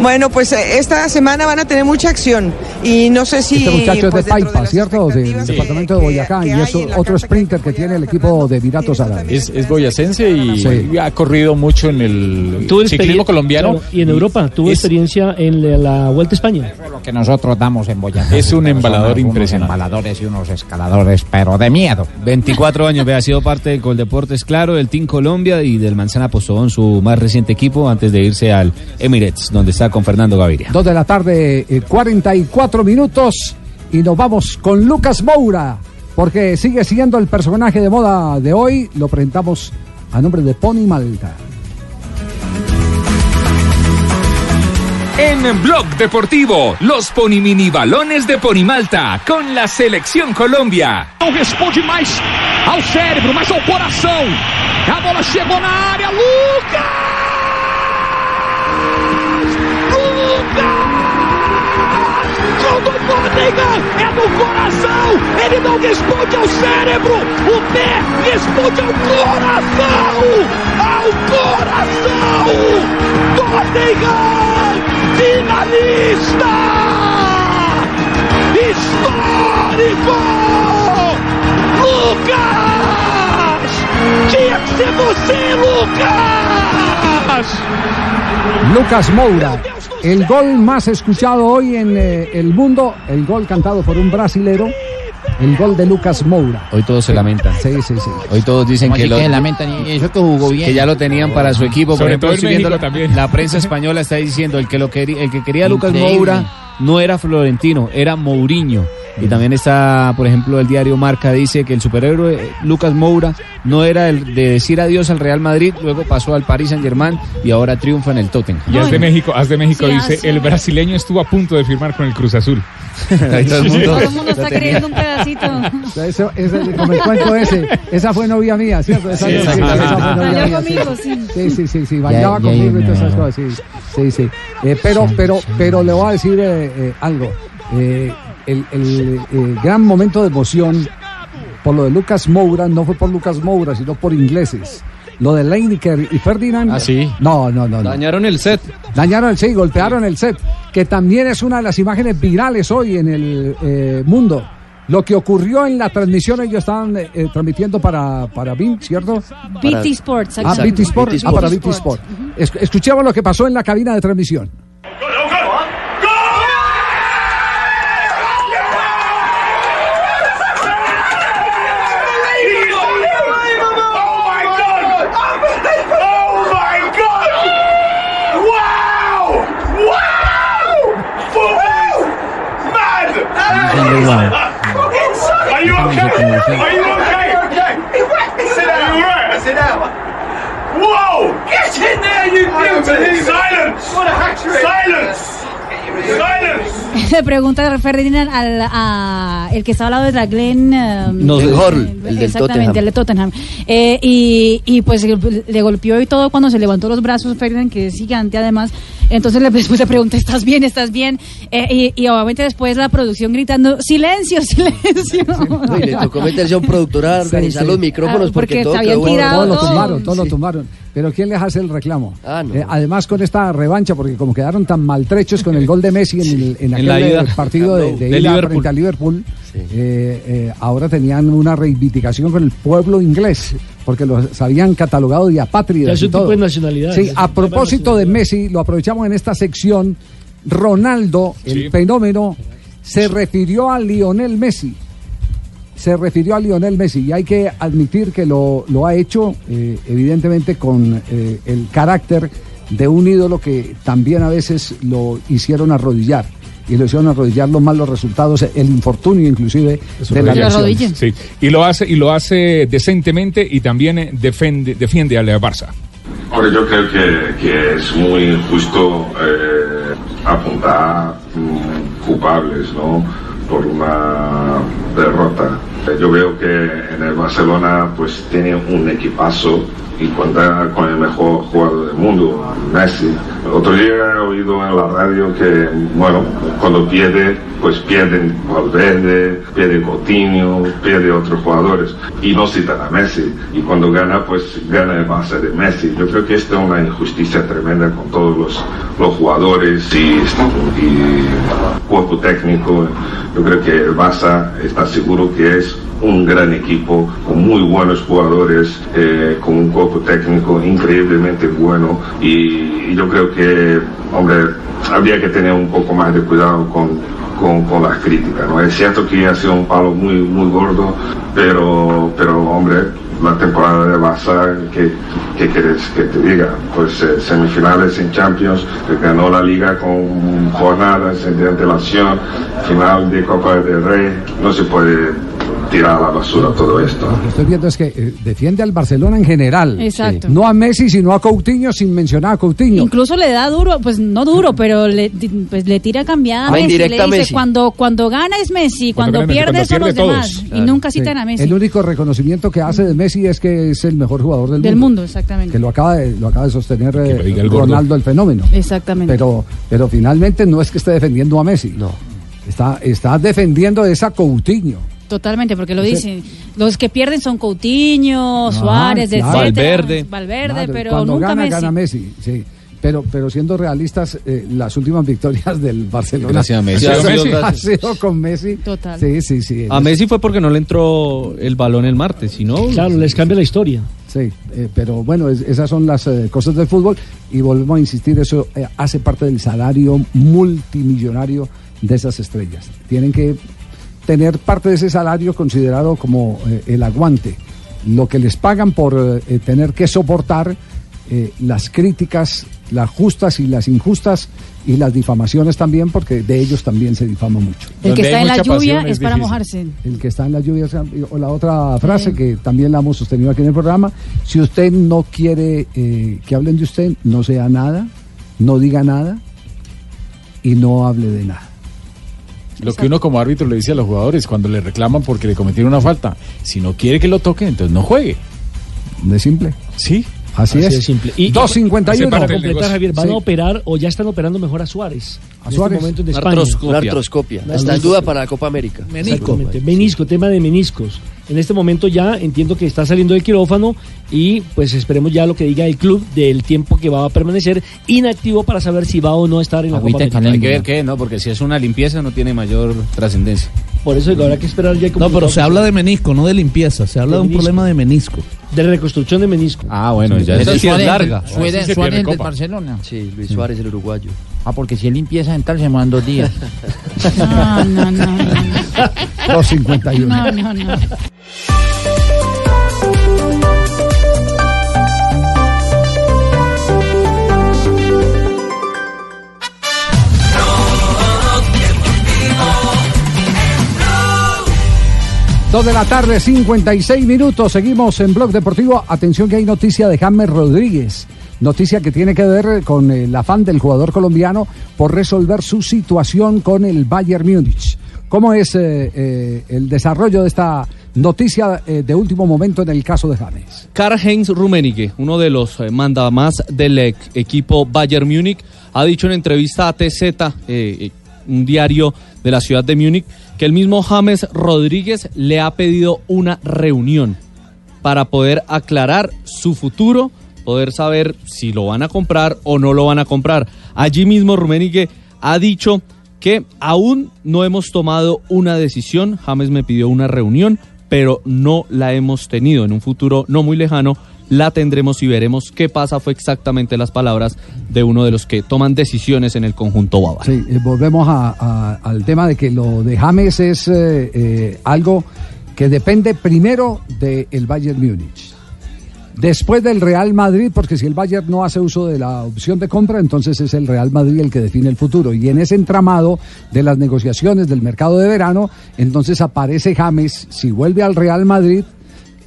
Bueno, pues eh, esta semana van a tener mucha acción y no sé si... Este muchacho es pues, de Paipa, ¿cierto? Del departamento de Boyacá. Y es otro sprinter que tiene el equipo de Emiratos Árabes. Es, es boyacense y Sí. ha corrido mucho en el Tuvo ciclismo colombiano. claro, y en Europa tuvo es- experiencia en la, Vuelta a España. Lo que nosotros damos en Boyacá. Es un embalador Unos impresionante. embaladores y unos escaladores, pero de miedo. 24 años, ha sido parte del Coldeportes, claro, del Team Colombia y del Manzana Postobón, su más reciente equipo, antes de irse al Emirates, donde está con Fernando Gaviria. Dos de la tarde, eh, 44 minutos. Y nos vamos con Lucas Moura. Porque sigue siendo el personaje de moda de hoy. Lo presentamos a nombre de Pony Malta. En Blog Deportivo, los Ponimini Balones de Ponimalta con la Selección Colombia. Não responde mais ao cérebro, mas ao coração. A bola chegou na área, Lucas! Lucas! Gol do Tottenham! É no coração! Ele não responde ao cérebro! O pé responde ao coração! Ao coração! Tottenham! Finalista! Histórico! Lucas! Tinha que ser você, Lucas! Lucas Moura. El gol más escuchado hoy en eh, el mundo. El gol cantado por un brasilero. El gol de Lucas Moura. Hoy todos se lamentan. Sí, sí, sí. Hoy todos dicen ¿Cómo que, lo- que lamentan? Y eso que jugó bien. que ya lo tenían para su equipo. Por Sobre ejemplo, todo en estoy viendo México la, también. la prensa española está diciendo el que lo quería, el que quería Lucas Increíble. Moura no era Florentino, era Mourinho. Y también está, por ejemplo, el diario Marca dice que el superhéroe eh, Lucas Moura no era el de decir adiós al Real Madrid, luego pasó al Paris Saint Germain y ahora triunfa en el Tottenham. Y Haz de México, Haz de México Sí, dice, el brasileño estuvo a punto de firmar con el Cruz Azul. Ahí todo el mundo- Todo el mundo está creyendo un pedacito. Eso, ese- como el cuento ese, esa fue novia mía, ¿cierto? Esa, Sí, esa fue exactamente. novia Bailó mía, conmigo, sí. Sí, sí, sí, sí, bailaba Ya- ya hay conmigo y todas esas cosas, sí, sí, sí. Eh, pero, pero, pero le voy a decir eh, eh, algo. Eh, el, el, eh, gran momento de emoción por lo de Lucas Moura no fue por Lucas Moura, sino por ingleses. Lo de Leinecker y Ferdinand. Ah, sí. No, no, no. no. Dañaron el set. Dañaron el sí, golpearon el set, que también es una de las imágenes virales hoy en el eh, mundo. Lo que ocurrió en la transmisión, ellos estaban eh, eh, transmitiendo para, para BIM, ¿cierto? BT Sports, Ah. BT Sport. Ah, para. BT Sport. Es- escuchemos lo que pasó en la cabina de transmisión. Are you okay? Are you okay? Sit down. You alright? Sit down. Whoa! Get in there, you beauty! Silence! What a hack Silence! Silence! Le pregunta Ferdinand al a el que está al lado de la Glenn. um, No, el Horl, eh, el del Exactamente, Tottenham. el de Tottenham. Eh, y, y pues le golpeó y todo cuando se levantó los brazos Ferdinand, que es gigante además. Entonces le, después le pregunta, ¿estás bien? ¿Estás bien? Eh, y, y obviamente después la producción gritando, silencio, silencio. No, y le tocó meterse a un productor a organizar Sí, sí. los micrófonos Ah, porque, porque todo quedó lo todo. tumbaron, todos lo tumbaron. Pero ¿quién les hace el reclamo? Ah, no. Eh, además con esta revancha, porque como quedaron tan maltrechos con el gol de Messi en, el, en aquel la partido de, de De ida Liverpool. frente a Liverpool, eh, eh, ahora tenían una reivindicación con el pueblo inglés, porque los habían catalogado de apátridas es y un todo. tipo de nacionalidad. Sí, a de propósito de Messi, lo aprovechamos en esta sección. Ronaldo, el fenómeno, se refirió a Lionel Messi. Se refirió a Lionel Messi y hay que admitir que lo, lo ha hecho, eh, evidentemente, con eh, el carácter de un ídolo que también a veces lo hicieron arrodillar. Y lo hicieron arrodillar los malos resultados, el infortunio inclusive de la lesión. Sí, y lo hace y lo hace decentemente y también eh, defiende, defiende al Barça. Ahora yo creo que, que es muy injusto eh, apuntar mm, culpables ¿no? por una derrota. Yo veo que en el Barcelona pues tiene un equipazo y cuenta con el mejor jugador del mundo, Messi. Otro día he oído en la radio que, bueno, cuando pierde, pues pierden Valverde, pierde Coutinho, pierde otros jugadores y no citan a Messi. Y cuando gana, pues gana el Barça de Messi. Yo creo que esta es una injusticia tremenda con todos los, los jugadores y, y cuerpo técnico. Yo creo que el Barça está seguro que es un gran equipo con muy buenos jugadores, eh, con un cuerpo técnico increíblemente bueno y yo creo que, hombre, habría que tener un poco más de cuidado con, con, con las críticas. ¿no? Es cierto que ha sido un palo muy, muy gordo, pero, pero hombre, la temporada de Barça, ¿qué, qué quieres que te diga? Pues eh, semifinales en Champions, que ganó la liga con jornadas de antelación, final de Copa del Rey, no se puede tirar a la basura todo esto. Lo que estoy viendo es que eh, defiende al Barcelona en general. Exacto. No a Messi, sino a Coutinho, sin mencionar a Coutinho. Incluso le da duro, pues no duro, pero le, pues, le tira cambiada a Ah, Messi. Le dice, Messi. cuando, cuando gana es Messi, Cuando pierde son los demás. Y nunca Sí. citan a Messi. El único reconocimiento que hace de Messi es que es el mejor jugador del, Del mundo, exactamente. Que lo acaba de, lo acaba de sostener eh, el gordo. Ronaldo el fenómeno. Exactamente. Pero, pero finalmente no es que esté defendiendo a Messi. No. Está, está defendiendo es a Coutinho. Totalmente, porque lo dicen. Los que pierden son Coutinho, Suárez, claro. etcétera. Valverde. Valverde, Claro, pero cuando nunca gana, Messi. gana Messi. Sí. Pero, pero siendo realistas, eh, las últimas victorias del Barcelona Gracias a Messi. ha sido ha gracias. sido con Messi. Total. Sí, sí, sí. A Messi fue porque no le entró el balón el martes, si no... Claro, les cambia la historia. Sí, eh, pero bueno, es- esas son las eh, cosas del fútbol y volvemos a insistir, eso eh, hace parte del salario multimillonario de esas estrellas. Tienen que tener parte de ese salario considerado como eh, el aguante, lo que les pagan por eh, tener que soportar eh, las críticas, las justas y las injustas, y las difamaciones también, porque de ellos también se difama mucho. El que está en la lluvia es para mojarse. El que está en la lluvia, o la otra frase que también la hemos sostenido aquí en el programa, si usted no quiere eh, que hablen de usted, no sea nada, no diga nada y no hable de nada. Lo que uno como árbitro le dice a los jugadores cuando le reclaman porque le cometieron una falta, si no quiere que lo toque, entonces no juegue. De simple. Sí. Así, Así es. de simple. Y 2.51. para completar, Javier, van Sí. a operar o ya están operando mejor a Suárez. ¿A en Suárez? Este momento en artroscopia. Una artroscopia. Está en duda para la Copa América. Exactamente. Menisco, tema de meniscos. En este momento ya entiendo que está saliendo del quirófano y pues esperemos ya lo que diga el club del tiempo que va a permanecer inactivo para saber si va o no a estar en la Copa América. Hay que ver qué, ¿no? Porque si es una limpieza no tiene mayor trascendencia. Por eso habrá que esperar ya No, pero se habla de menisco, no de limpieza. Se habla de, un menisco. problema de menisco. de reconstrucción de menisco. Ah, bueno, ya Eso es sí es larga. Suárez, Suárez, Suárez Suárez del Copa. Barcelona. Sí, Luis Suárez, el uruguayo. Ah, porque si él limpieza dental se demoran dos días. No, no, no. no. 2.51. No, no, no. Dos de la tarde, 56 minutos. Seguimos en Blog Deportivo. Atención que hay noticia de James Rodríguez. Noticia que tiene que ver con el afán del jugador colombiano por resolver su situación con el Bayern Múnich. ¿Cómo es eh, eh, el desarrollo de esta noticia eh, de último momento en el caso de James? Karl-Heinz Rummenigge, uno de los eh, mandamás del equipo Bayern Múnich, ha dicho en entrevista a TZ, eh, eh, un diario de la ciudad de Múnich, que el mismo James Rodríguez le ha pedido una reunión para poder aclarar su futuro, poder saber si lo van a comprar o no lo van a comprar. Allí mismo Rummenigge ha dicho que aún no hemos tomado una decisión, James me pidió una reunión, pero no la hemos tenido. En un futuro no muy lejano la tendremos y veremos qué pasa. Fue exactamente las palabras de uno de los que toman decisiones en el conjunto bávaro. Sí, eh, volvemos al tema de que lo de James es eh, eh, algo que depende primero del Bayern Múnich. Después del Real Madrid, porque si el Bayern no hace uso de la opción de compra, entonces es el Real Madrid el que define el futuro. Y en ese entramado de las negociaciones del mercado de verano, entonces aparece James, si vuelve al Real Madrid,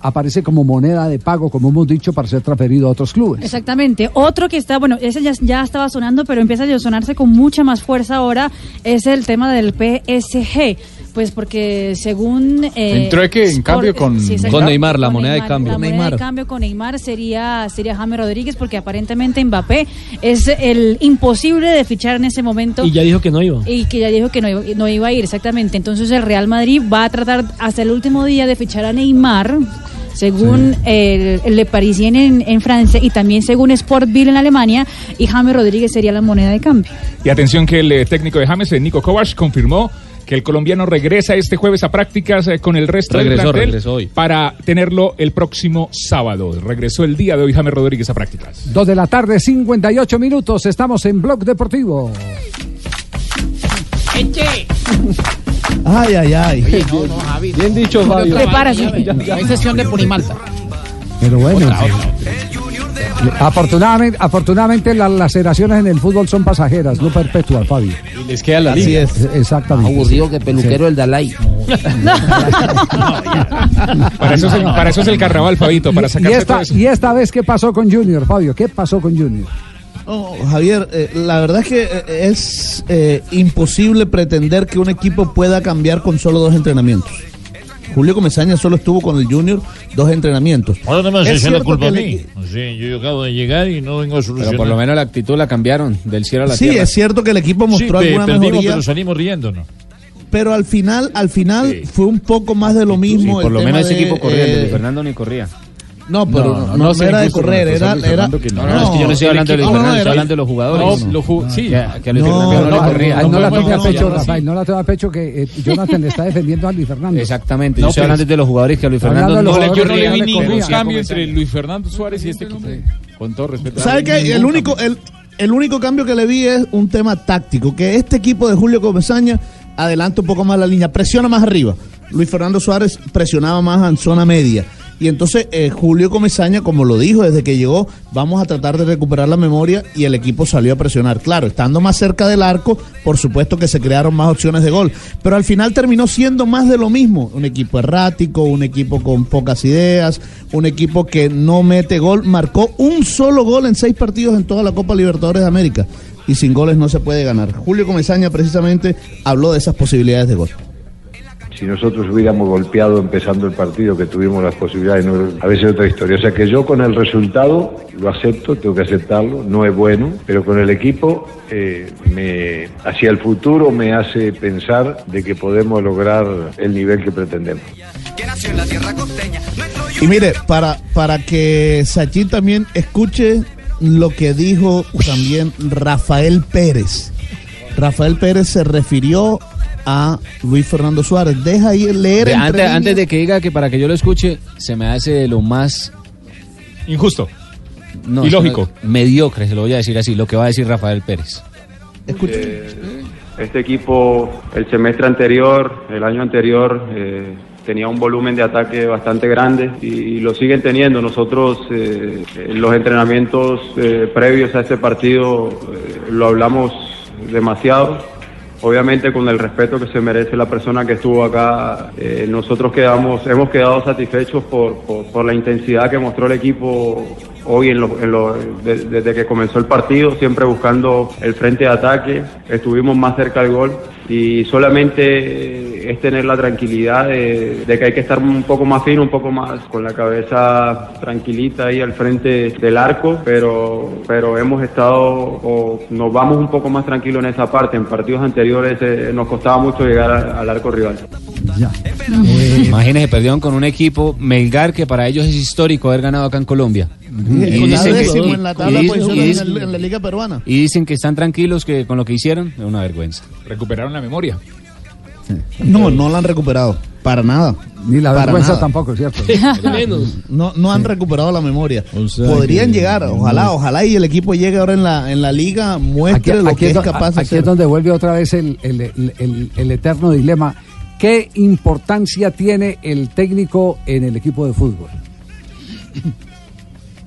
aparece como moneda de pago, como hemos dicho, para ser transferido a otros clubes. Exactamente. Otro que está, bueno, ese ya, estaba sonando, pero empieza a sonarse con mucha más fuerza ahora, es el tema del PSG. Pues porque según... eh, En trueque, en Sport- cambio, con- exacto. Con Neymar, la moneda de cambio. La moneda Neymar. de cambio con Neymar sería, sería James Rodríguez, porque aparentemente Mbappé es el imposible de fichar en ese momento. Y ya dijo que no iba. Y que ya dijo que no iba, no iba a ir, exactamente. Entonces el Real Madrid va a tratar hasta el último día de fichar a Neymar, según el, el Le Parisien en, en Francia y también según Sportville en Alemania, y James Rodríguez sería la moneda de cambio. Y atención que el eh, técnico de James, eh, Nico Kovac, confirmó que el colombiano regresa este jueves a prácticas eh, con el resto Regresó, del plantel regresó hoy. para tenerlo el próximo sábado. Regresó el día de hoy James Rodríguez a prácticas. Dos de la tarde, 58 minutos. Estamos en Blog Deportivo. Eche. Ay, ay, ay. Oye, no, no, Javi. Bien dicho, Fabio. Prepárase. Hay sesión de Punimalta. Pero bueno. Afortunadamente, afortunadamente las laceraciones en el fútbol son pasajeras, no perpetuas, Fabio. Y les queda la Así liga. es. Exactamente. Aburrido que peluquero el Dalai. Para eso es el, para eso es el carnaval, Fabito, para Y sacarse todo esta, eso. y esta vez, ¿qué pasó con Junior, Fabio? ¿Qué pasó con Junior? No, Javier, eh, la verdad es que eh, es eh, imposible pretender que un equipo pueda cambiar con solo dos entrenamientos. Julio Comesaña solo estuvo con el Junior dos entrenamientos. Ahora no me Es haces la culpa a mí. el Sí, yo acabo de llegar y no vengo a solucionar. Pero por lo menos la actitud la cambiaron del cielo a la Sí, tierra. es cierto que el equipo Sí, mostró pe- alguna perdimos, mejoría, pero salimos riéndonos. pero al final, al final fue un poco más de lo Sí, mismo. por el lo menos ese de, equipo de eh, Luis Fernando ni corría. No, pero No, no, no, no, era de correr, era, era No, no, es que yo no estoy hablando de no, Fernando, estoy era- hablando de los jugadores. No, sí. Que, que a Luis No, Fernando no, no, le corría. No la no, tome a no, pecho, Rafael, no la tome a pecho que eh, Jonathan le está defendiendo a Luis Fernando. Exactamente, No, yo estoy hablando de los jugadores que a Luis Fernando los no le Yo no le vi ningún cambio entre Luis Fernando Suárez y este equipo. Con todo respeto. ¿Sabe qué? El único, el único cambio que le vi es un tema táctico, que este equipo de Julio Comesaña adelanta un poco más la línea, presiona más arriba. Luis Fernando Suárez presionaba más en zona media. Y entonces eh, Julio Comesaña, como lo dijo desde que llegó, vamos a tratar de recuperar la memoria y el equipo salió a presionar. Claro, estando más cerca del arco, por supuesto que se crearon más opciones de gol, pero al final terminó siendo más de lo mismo. Un equipo errático, un equipo con pocas ideas, un equipo que no mete gol. Marcó un solo gol en seis partidos en toda la Copa Libertadores de América. Y sin goles no se puede ganar. Julio Comesaña precisamente habló de esas posibilidades de gol. Si nosotros hubiéramos golpeado empezando el partido, que tuvimos las posibilidades, a veces otra historia. O sea que yo con el resultado lo acepto, tengo que aceptarlo, no es bueno, pero con el equipo eh, me hacia el futuro me hace pensar de que podemos lograr el nivel que pretendemos. Y mire, para, para que Sachin también escuche lo que dijo también Rafael Pérez. Rafael Pérez se refirió a Luis Fernando Suárez. Deja ahí leer De- antes, líneas. antes de que diga que para que yo lo escuche, se me hace lo más Injusto. no, Ilógico. no, mediocre, se lo voy a decir así, lo que va a decir Rafael Pérez. Este equipo, el semestre anterior, el año anterior, eh, tenía un volumen de ataque bastante grande y, y lo siguen teniendo. Nosotros eh, en los entrenamientos eh, previos a este partido eh, lo hablamos demasiado. Obviamente con el respeto que se merece la persona que estuvo acá, eh, nosotros quedamos, hemos quedado satisfechos por, por, la intensidad que mostró el equipo hoy en lo- en lo- de- desde que comenzó el partido, siempre buscando el frente de ataque, estuvimos más cerca del gol y solamente es tener la tranquilidad de, de que hay que estar un poco más fino, un poco más con la cabeza tranquilita ahí al frente del arco, pero, pero hemos estado o nos vamos un poco más tranquilos en esa parte. En partidos anteriores eh, nos costaba mucho llegar a- al arco rival. Eh, Imagínense, perdieron con un equipo Melgar que para ellos es histórico haber ganado acá en Colombia. Y dicen que están tranquilos que con lo que hicieron es una vergüenza. Recuperaron la memoria. No, no la han recuperado. Para nada. Ni la Para vergüenza nada. tampoco, ¿cierto? No, no han recuperado la memoria. Podrían que- llegar, ojalá, ojalá y el equipo llegue ahora en la, en la liga, muestre lo que es do- capaz de aquí hacer. es donde vuelve otra vez el, el- el- el- el eterno dilema. ¿Qué importancia tiene el técnico en el equipo de fútbol?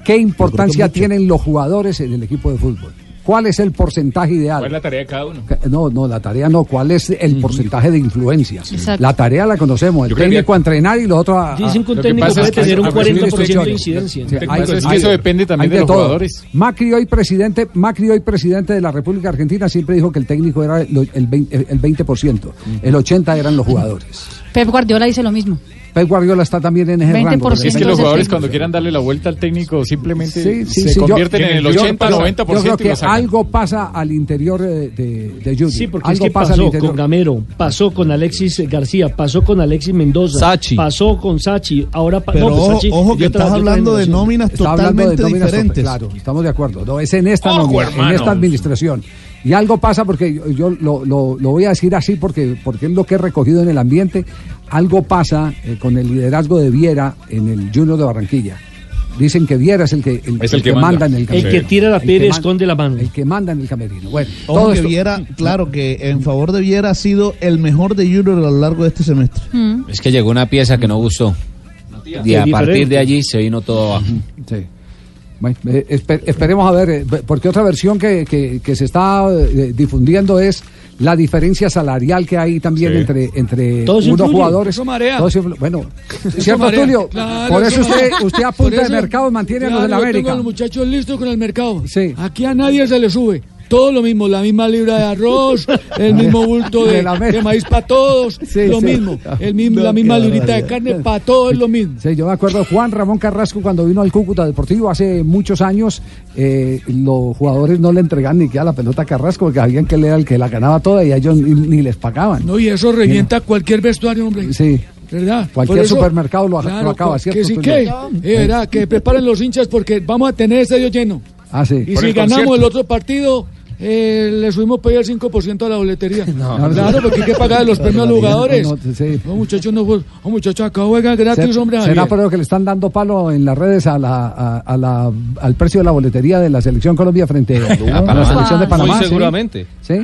¿Qué importancia tienen los jugadores en el equipo de fútbol? ¿Cuál es el porcentaje ideal? ¿Cuál es la tarea de cada uno? No, no, la tarea no. ¿Cuál es el porcentaje de influencia? Exacto. La tarea la conocemos. El Yo técnico que- a entrenar y los otros a. Dicen que un técnico Lo puede es que tener un a recibir 40% de incidencia. Lo eso depende también de los todo. jugadores. Macri hoy presidente, Macri hoy presidente de la República Argentina siempre dijo que el técnico era lo- el 20%, el 20%, el 80 eran los jugadores. Pep Guardiola dice lo mismo. Pep Guardiola está también en ese 20% rango. Es que los jugadores cuando quieran darle la vuelta al técnico simplemente Sí, sí, se sí, yo- convierten en el yo- 80, yo- 90% Yo creo y que lo sacan. algo pasa al interior eh, de, de Junior. Sí, porque algo es que pasa pasó con Gamero, pasó con Alexis García, pasó con Alexis Mendoza, Sachi. pasó con Sachi, ahora pa- Pero no, pues ojo- Sachi ojo que estás hablando de nóminas Está hablando de totalmente nóminas diferentes. Claro, estamos de acuerdo. No, es en esta Ojo, nómina, en esta administración. Y algo pasa porque yo, yo lo, lo- lo voy a decir así porque, porque es lo que he recogido en el ambiente. Algo pasa eh, con el liderazgo de Viera en el Junior de Barranquilla. Dicen que Viera es el que, el, Es el que manda. en el El camerino. que tira la El que piedra esconde la mano. El que manda en el camerino. Bueno, Ojo todo que esto- Viera, claro que en favor de Viera ha sido el mejor de Junior a lo largo de este semestre. Es que llegó una pieza que no gustó. Y a partir de allí se vino todo abajo. Sí. Bueno, eh, espe- esperemos a ver, eh, porque otra versión que, que- que se está eh, difundiendo es la diferencia salarial que hay también Sí. entre, entre unos influye, jugadores. bueno, Eso ¿cierto, marea. Tulio? Claro, Por eso usted, usted a Por punta de eso- mercado mantiene a los de la yo tengo América. a los muchachos listos con el mercado. Aquí a nadie se le sube. Todo lo mismo, la misma libra de arroz, el mismo bulto de, maíz para todos, Sí, lo sí. mismo. El mismo, No, la misma librita de carne para todos es lo mismo. Sí, yo me acuerdo de Juan Ramón Carrasco cuando vino al Cúcuta Deportivo hace muchos años. eh, los jugadores no le entregaban ni que a la pelota a Carrasco porque sabían que él era el que la ganaba toda y a ellos ni, ni les pagaban. No, y eso revienta cualquier vestuario, hombre. Sí. ¿Verdad? Cualquier eso- supermercado lo, Claro, lo acaba, que ¿cierto? sí Tulio? que, eh, ¿verdad? que preparen los hinchas porque vamos a tener estadio lleno. Ah, sí. Y si ganamos el otro partido, eh, le subimos pedir el 5% a la boletería. claro, porque hay que pagar los premios a los jugadores. No, no, sí. No, muchachos, no, jue- no, muchachos, acá juegan gratis, Se- hombre. ¿Será por lo que le están dando palo en las redes a la, a, a la, al precio de la boletería de la selección Colombia frente a, la selección de Panamá? Muy ¿sí? seguramente. ¿Sí?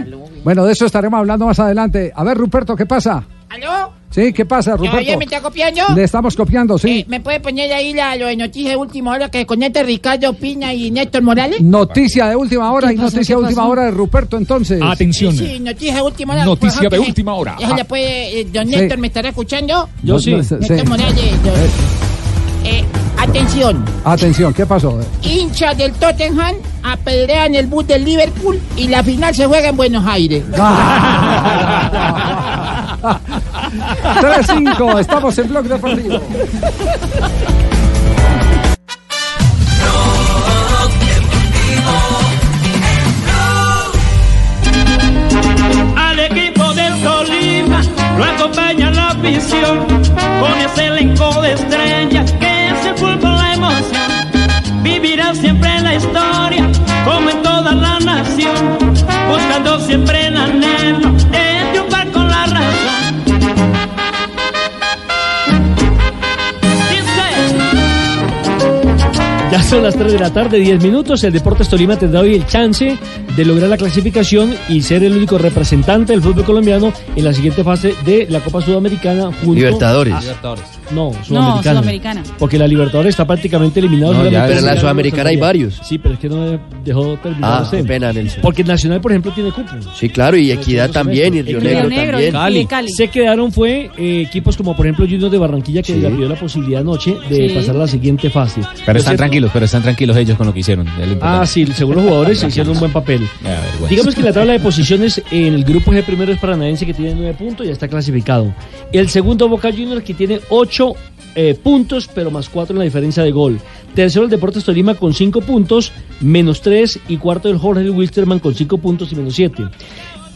Bueno, de eso estaremos hablando más adelante. A ver, Ruperto, ¿qué pasa? ¿Aló? Sí, ¿qué pasa, Ruperto? ¿Oye, me está copiando? Le estamos copiando, sí. Eh, ¿Me puede poner ahí la, lo de noticias de última hora que conecta Ricardo Pina y Néstor Morales? Noticia de última hora y pasó? noticia de ¿Qué última hora de Ruperto, entonces. Atención. Sí, noticia de última hora. Noticia de última hora. Puede, eh, don Sí. Néstor, ¿me estará escuchando? Yo sí. No, sí. Néstor Morales, Eh, atención. Atención, ¿qué pasó? Hinchas del Tottenham apedrean el bus del Liverpool y la final se juega en Buenos Aires. 3-5, estamos en Blog Deportivo. Al equipo del Tolima lo acompaña la afición con ese elenco de estrellas que fútbol la emoción. Vivirá siempre la historia como en toda la nación, buscando siempre el anhelo de triunfar con la razón. Ya son las 3 de la tarde, 10 minutos. El Deportes Tolima tendrá hoy el chance de lograr la clasificación y ser el único representante del fútbol colombiano en la siguiente fase de la Copa Sudamericana. Junto Libertadores. a- Libertadores. No, No, Sudamericana. Sudamericana. Porque la Libertadores está prácticamente eliminada. No, ya, en la Sudamericana hay varios. Sí, pero es que no dejó terminar. Ah, usted. pena, Nelson. Porque Nacional, por ejemplo, tiene cupo. Sí, claro, y Equidad también, y Río Negro, también. Se quedaron fue eh, equipos como por ejemplo Junior de Barranquilla que Sí. le dio la posibilidad anoche de Sí. pasar a la siguiente fase. Pero están tranquilos, pero están tranquilos ellos con lo que hicieron. Ah, sí, según los jugadores hicieron un buen papel. vergüenza. Digamos que la tabla de posiciones en el grupo G primero es Paranaense que tiene nueve puntos, ya está clasificado. El segundo Boca Juniors que tiene ocho eh, puntos, pero más cuatro en la diferencia de gol. Tercero el Deportes Tolima con cinco puntos, menos tres. Y cuarto el Jorge Wilstermann con cinco puntos y menos siete.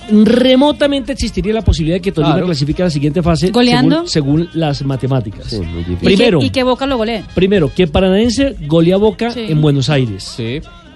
Remotamente existiría la posibilidad de que Tolima Claro. clasifique a la siguiente fase ¿Goleando? Según, según las matemáticas. ¿Y Primero, que, y que Boca lo golee. Primero, que Paranaense golee a Boca Sí. en Buenos Aires.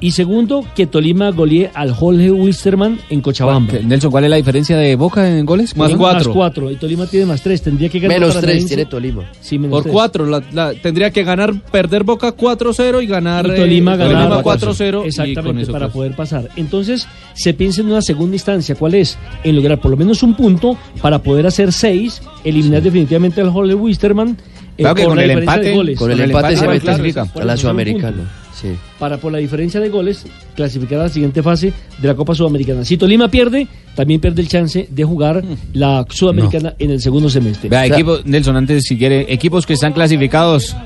Y segundo, que Tolima golee al Jorge Wilstermann en Cochabamba. Nelson, ¿cuál es la diferencia de Boca en goles? Más cuatro. Más cuatro. Y Tolima tiene más tres. Tendría que ganar Menos tres tiene Tolima. Sí, menos Por tres. cuatro, la- la- tendría que ganar, perder Boca 4-0 y ganar Y Tolima eh, ganar Tolima 4-0 y con Exactamente, para poder pasar. Entonces, se piensa en una segunda instancia. ¿Cuál es? En lograr por lo menos un punto para poder hacer seis, eliminar definitivamente al Jorge Wisterman. eh, Claro que por con la el empate- de goles. Con el empate se mete claro, a la Sudamericana. Sí. Para por la diferencia de goles clasificar a la siguiente fase de la Copa Sudamericana. Si Tolima pierde, también pierde el chance de jugar la Sudamericana en el segundo semestre. Vea, equipo, Nelson, antes si quiere, equipos que están clasificados.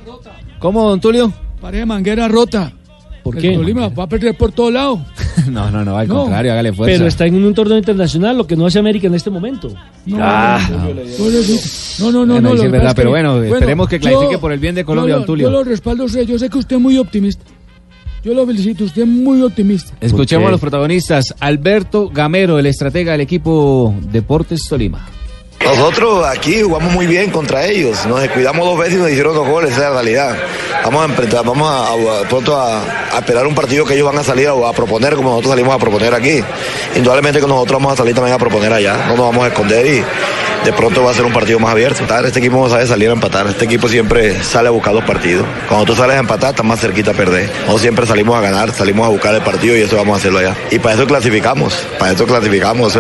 ¿Cómo, don Tulio? Pared manguera rota. ¿Por El qué? Tolima va a perder por todos lados. No, no, no, al No. contrario, hágale fuerza. Pero está en un torneo internacional, lo que no hace América en este momento. No, Ah. no, no, no, Bueno, no. ahí sí lo es verdad, pero bueno, esperemos que clasifique yo- por el bien de Colombia, Tulio. Yo lo respaldo, yo sé que usted es muy optimista. Yo lo felicito, usted es muy optimista. Escuchemos a los protagonistas. Alberto Gamero, el estratega del equipo Deportes Tolima. Nosotros aquí jugamos muy bien contra ellos. Nos descuidamos dos veces y nos hicieron dos goles, esa es la realidad. Vamos a enfrentar, vamos a, pronto a, esperar un partido que ellos van a salir a, a proponer como nosotros salimos a proponer aquí. Indudablemente que nosotros vamos a salir también a proponer allá. No nos vamos a esconder y de pronto va a ser un partido más abierto. Este equipo no sabe salir a empatar. Este equipo siempre sale a buscar los partidos. Cuando tú sales a empatar, estás más cerquita a perder. Nosotros siempre salimos a ganar, salimos a buscar el partido y eso vamos a hacerlo allá. Y para eso clasificamos, para eso clasificamos.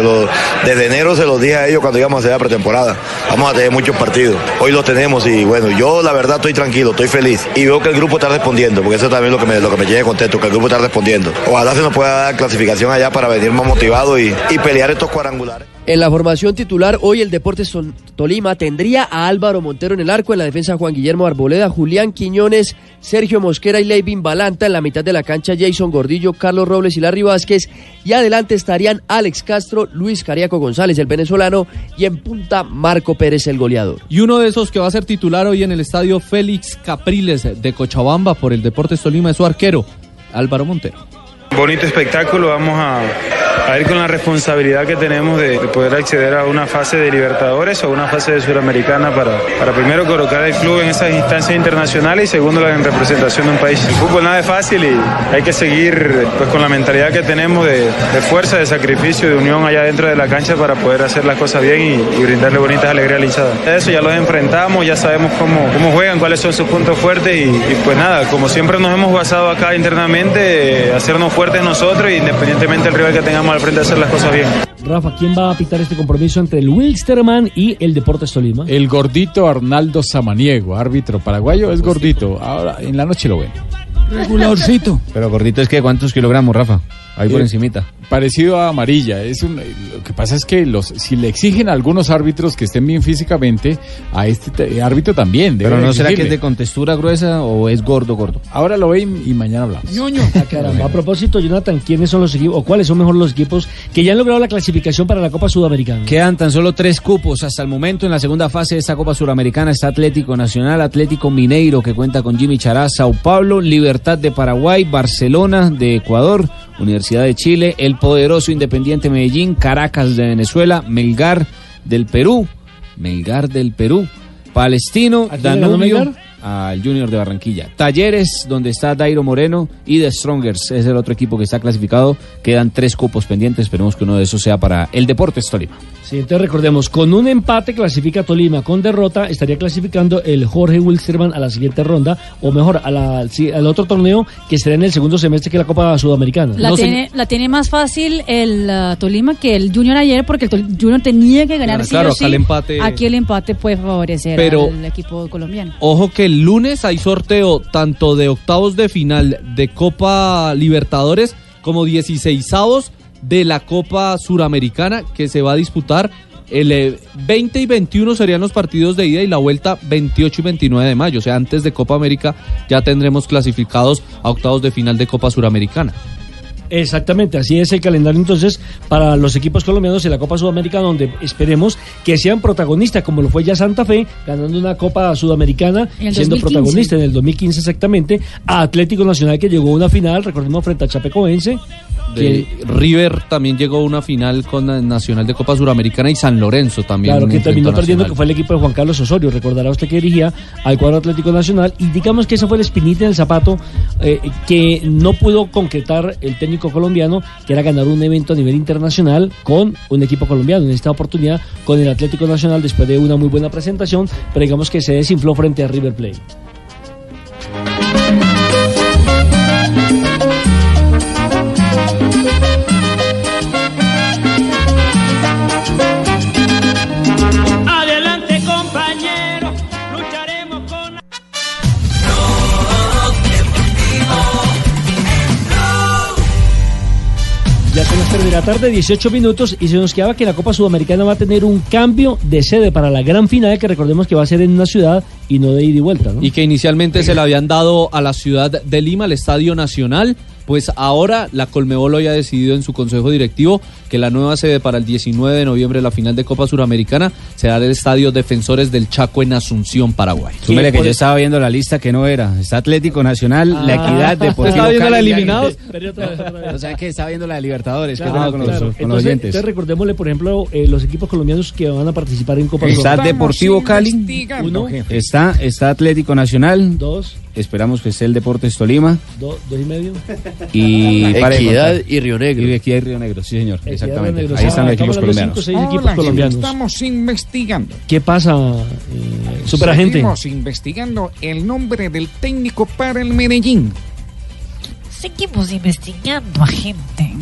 Desde enero se los dije a ellos cuando íbamos a hacer la pretemporada. Vamos a tener muchos partidos. Hoy los tenemos y bueno, yo la verdad estoy tranquilo, estoy feliz. Y veo que el grupo está respondiendo, porque eso también es lo que me, lo que me tiene contento, que el grupo está respondiendo. Ojalá se nos pueda dar clasificación allá para venir más motivados y, y pelear estos cuadrangulares. En la formación titular, hoy el Deportes Tolima tendría a Álvaro Montero en el arco, en la defensa Juan Guillermo Arboleda, Julián Quiñones, Sergio Mosquera y Leivin Balanta, en la mitad de la cancha Jason Gordillo, Carlos Robles y Larry Vázquez, y adelante estarían Alex Castro, Luis Cariaco González, el venezolano, y en punta Marco Pérez, el goleador. Y uno de esos que va a ser titular hoy en el estadio Félix Capriles de Cochabamba por el Deportes Tolima es su arquero, Álvaro Montero. Bonito espectáculo, vamos a, a ir con la responsabilidad que tenemos de, de poder acceder a una fase de Libertadores o una fase de Suramericana para, para primero colocar el club en esas instancias internacionales y segundo la en representación de un país. El fútbol nada es fácil y hay que seguir pues, con la mentalidad que tenemos de, de fuerza, de sacrificio, de unión allá dentro de la cancha para poder hacer las cosas bien y, brindarle bonitas alegrías al hinchada. Eso ya los enfrentamos, ya sabemos cómo, cómo juegan, cuáles son sus puntos fuertes y, y pues nada, como siempre nos hemos basado acá internamente, eh, hacernos fuertes nosotros y independientemente del rival que tengamos al frente hacer las cosas bien. Rafa, ¿quién va a pitar este compromiso entre el Wilstermann y el Deportes Tolima? El gordito Arnaldo Samaniego, árbitro paraguayo, es gordito. Ahora en la noche lo ven. Regularcito. Pero gordito es que ¿cuántos kilogramos, Rafa? Ahí por Eh, encimita. Parecido a amarilla. Es un, lo que pasa es que los, si le exigen a algunos árbitros que estén bien físicamente, a este te- árbitro también. Pero no será que es de contextura gruesa o es gordo, gordo. Ahora lo ven y mañana hablamos. Ah, caramba. A propósito, Jonathan, ¿quiénes son los equipos o cuáles son mejor los equipos que ya han logrado la clasificación para la Copa Sudamericana? Quedan tan solo tres cupos hasta el momento en la segunda fase de esta Copa Suramericana. Está Atlético Nacional, Atlético Mineiro, que cuenta con Jimmy Chará, Sao Paulo, Libertad de Paraguay, Barcelona de Ecuador, Universidad de Chile, el poderoso Independiente Medellín, Caracas de Venezuela, Melgar del Perú, Melgar del Perú, Palestino, ¿A quién le ganó Danubio, Melgar? Al Junior de Barranquilla. Talleres, donde está Dairo Moreno, y The Strongers, es el otro equipo que está clasificado. Quedan tres cupos pendientes, esperemos que uno de esos sea para el Deportes Tolima. Sí, entonces recordemos, con un empate clasifica Tolima, con derrota estaría clasificando el Jorge Wilstermann a la siguiente ronda, o mejor, a la- sí, al otro torneo que será en el segundo semestre que la Copa Sudamericana. La, No, tiene, la tiene más fácil el uh, Tolima que el Junior ayer porque el Tol- Junior tenía que ganar Claro, sí claro, o sí. el empate- Aquí el empate puede favorecer Pero- al equipo colombiano. Ojo que el lunes hay sorteo tanto de octavos de final de Copa Libertadores como 16avos de la Copa Suramericana que se va a disputar el eh, 20 y 21 serían los partidos de ida y la vuelta 28 y 29 de mayo. O sea, antes de Copa América ya tendremos clasificados a octavos de final de Copa Suramericana. Exactamente, así es el calendario entonces para los equipos colombianos en la Copa Sudamericana, donde esperemos que sean protagonistas, como lo fue ya Santa Fe, ganando una Copa Sudamericana, siendo 2015. protagonista en el 2015 exactamente, a Atlético Nacional que llegó a una final, recordemos, frente a Chapecoense. De River también llegó a una final con la Nacional de Copa Suramericana y San Lorenzo también. Claro, que terminó perdiendo, que fue el equipo de Juan Carlos Osorio. Recordará usted que dirigía al cuadro Atlético Nacional. Y digamos que ese fue el espinita en el zapato eh, que no pudo concretar el técnico colombiano, que era ganar un evento a nivel internacional con un equipo colombiano. En esta oportunidad, con el Atlético Nacional, después de una muy buena presentación, pero digamos que se desinfló frente a River Plate. De la tarde, 18 minutos, y se nos quedaba que la Copa Sudamericana va a tener un cambio de sede para la gran final, que recordemos que va a ser en una ciudad y no de ida y vuelta, ¿no? Y que inicialmente se le habían dado a la ciudad de Lima, al Estadio Nacional. Pues ahora la Colmebol hoy ha decidido en su consejo directivo que la nueva sede para el 19 de noviembre, la final de Copa Suramericana, será el Estadio Defensores del Chaco en Asunción, Paraguay. Súmele que yo estaba viendo la lista que no era. Está Atlético Nacional, La Equidad, Deportivo ¿Estaba viendo la Cali, eliminados? O sea que estaba viendo la de Libertadores. Claro, con los- claro. con los Entonces, oyentes. entonces recordémosle, por ejemplo, eh, los equipos colombianos que van a participar en Copa Está Sudamericana. Deportivo Cali. Uno, Está, está Atlético Nacional. dos, Esperamos que esté el Deportes Tolima. do- dos y medio. Y Equidad y Río Negro. Y Equidad y Río Negro, sí señor, Equidad, exactamente. Río Negro. Ahí están los equipos estamos colombianos. cinco, seis equipos Hola, gente, colombianos. estamos investigando. ¿Qué pasa, eh, superagente? Seguimos investigando el nombre del técnico para el Medellín. Seguimos investigando a gente.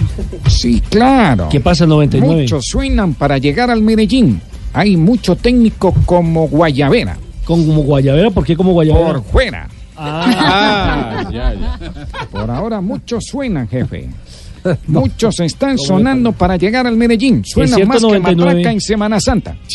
Sí, claro. ¿Qué pasa, 99? Muchos suenan para llegar al Medellín. Hay mucho técnico como Guayavera. ¿Como Guayavera? ¿Por qué como Guayavera? Por fuera. Ah, ya, ya. Por ahora muchos suenan, jefe. Muchos están sonando para llegar al Medellín. Suena más que 99. matraca en Semana Santa.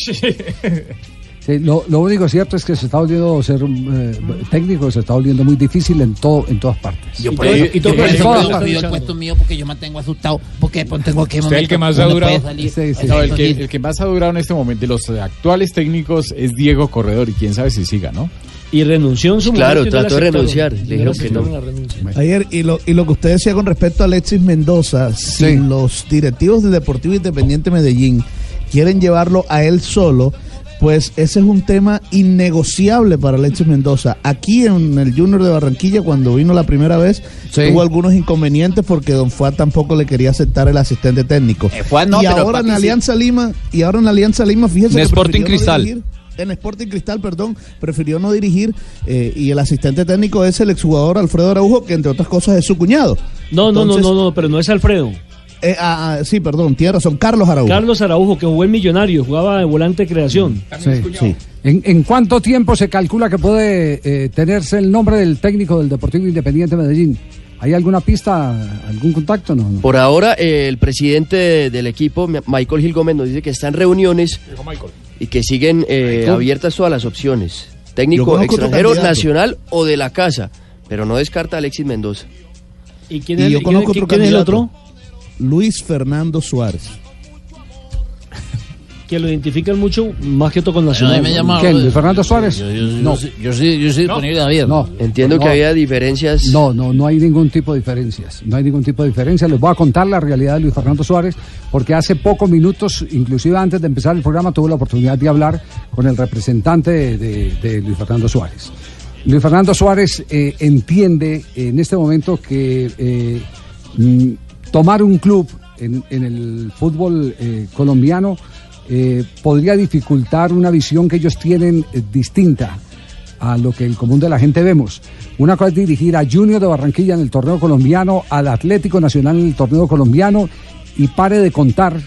Sí, lo, lo único cierto es que se está volviendo ser eh, técnico, se está volviendo muy difícil en todo, en todas partes. Yo Y por todo- eso, y todo- yo pido- el puesto mío porque yo me tengo asustado porque pues, tengo que Usted el que más ha durado. Sí, sí. No, el, que, el que más ha durado en este momento de los actuales técnicos es Diego Corredor y quién sabe si siga, ¿no? Y renunció en su Claro, momento y no trató de renunciar, le dijeron que no. Ayer, y lo, y lo que usted decía con respecto a Alexis Mendoza, si los directivos del Deportivo Independiente Medellín quieren llevarlo a él solo, pues ese es un tema innegociable para Alexis Mendoza. Aquí en el Junior de Barranquilla, cuando vino la primera vez, tuvo algunos inconvenientes porque Don Fuad tampoco le quería aceptar el asistente técnico. Fuad no, y pero ahora en sí. Alianza Lima, y ahora en Alianza Lima, fíjese En que Sporting no Cristal. dirigir- en Sporting Cristal, perdón, prefirió no dirigir eh, y el asistente técnico es el exjugador Alfredo Araujo, que entre otras cosas es su cuñado. No, no, Entonces- no, no, no, pero no es Alfredo. Eh, ah, ah, sí, perdón, tiene razón. Carlos Araujo. Carlos Araujo, que jugó en Millonario, jugaba de volante de creación. Sí, sí. ¿En, en cuánto tiempo se calcula que puede eh, tenerse el nombre del técnico del Deportivo Independiente Medellín? ¿Hay alguna pista, algún contacto? No, no. Por ahora, eh, el presidente de- del equipo, Michael Gil Gómez, nos dice que está en reuniones y que siguen eh, abiertas todas las opciones. Yo Técnico extranjero, nacional o de la casa, pero no descarta a Alexis Mendoza. ¿Y quién Y yo conozco otro candidato. Luis Fernando Suárez. Que lo identifican mucho, más que todo con Nacional. Me llama- ¿Quién? ¿Luis Fernando Suárez? Yo, yo- yo no. yo sí, yo sí disponible abierto. No. Entiendo que había diferencias. No, no, no hay ningún tipo de diferencias. No hay ningún tipo de diferencias. Les voy a contar la realidad de Luis Fernando Suárez, porque hace pocos minutos, inclusive antes de empezar el programa, tuve la oportunidad de hablar con el representante de, de- de Luis Fernando Suárez. Luis Fernando Suárez eh, entiende en este momento que eh, mm, tomar un club en, en el fútbol eh, colombiano eh, podría dificultar una visión que ellos tienen eh, distinta a lo que el común de la gente vemos. Una cosa es dirigir a Junior de Barranquilla en el torneo colombiano, al Atlético Nacional en el torneo colombiano y pare de contar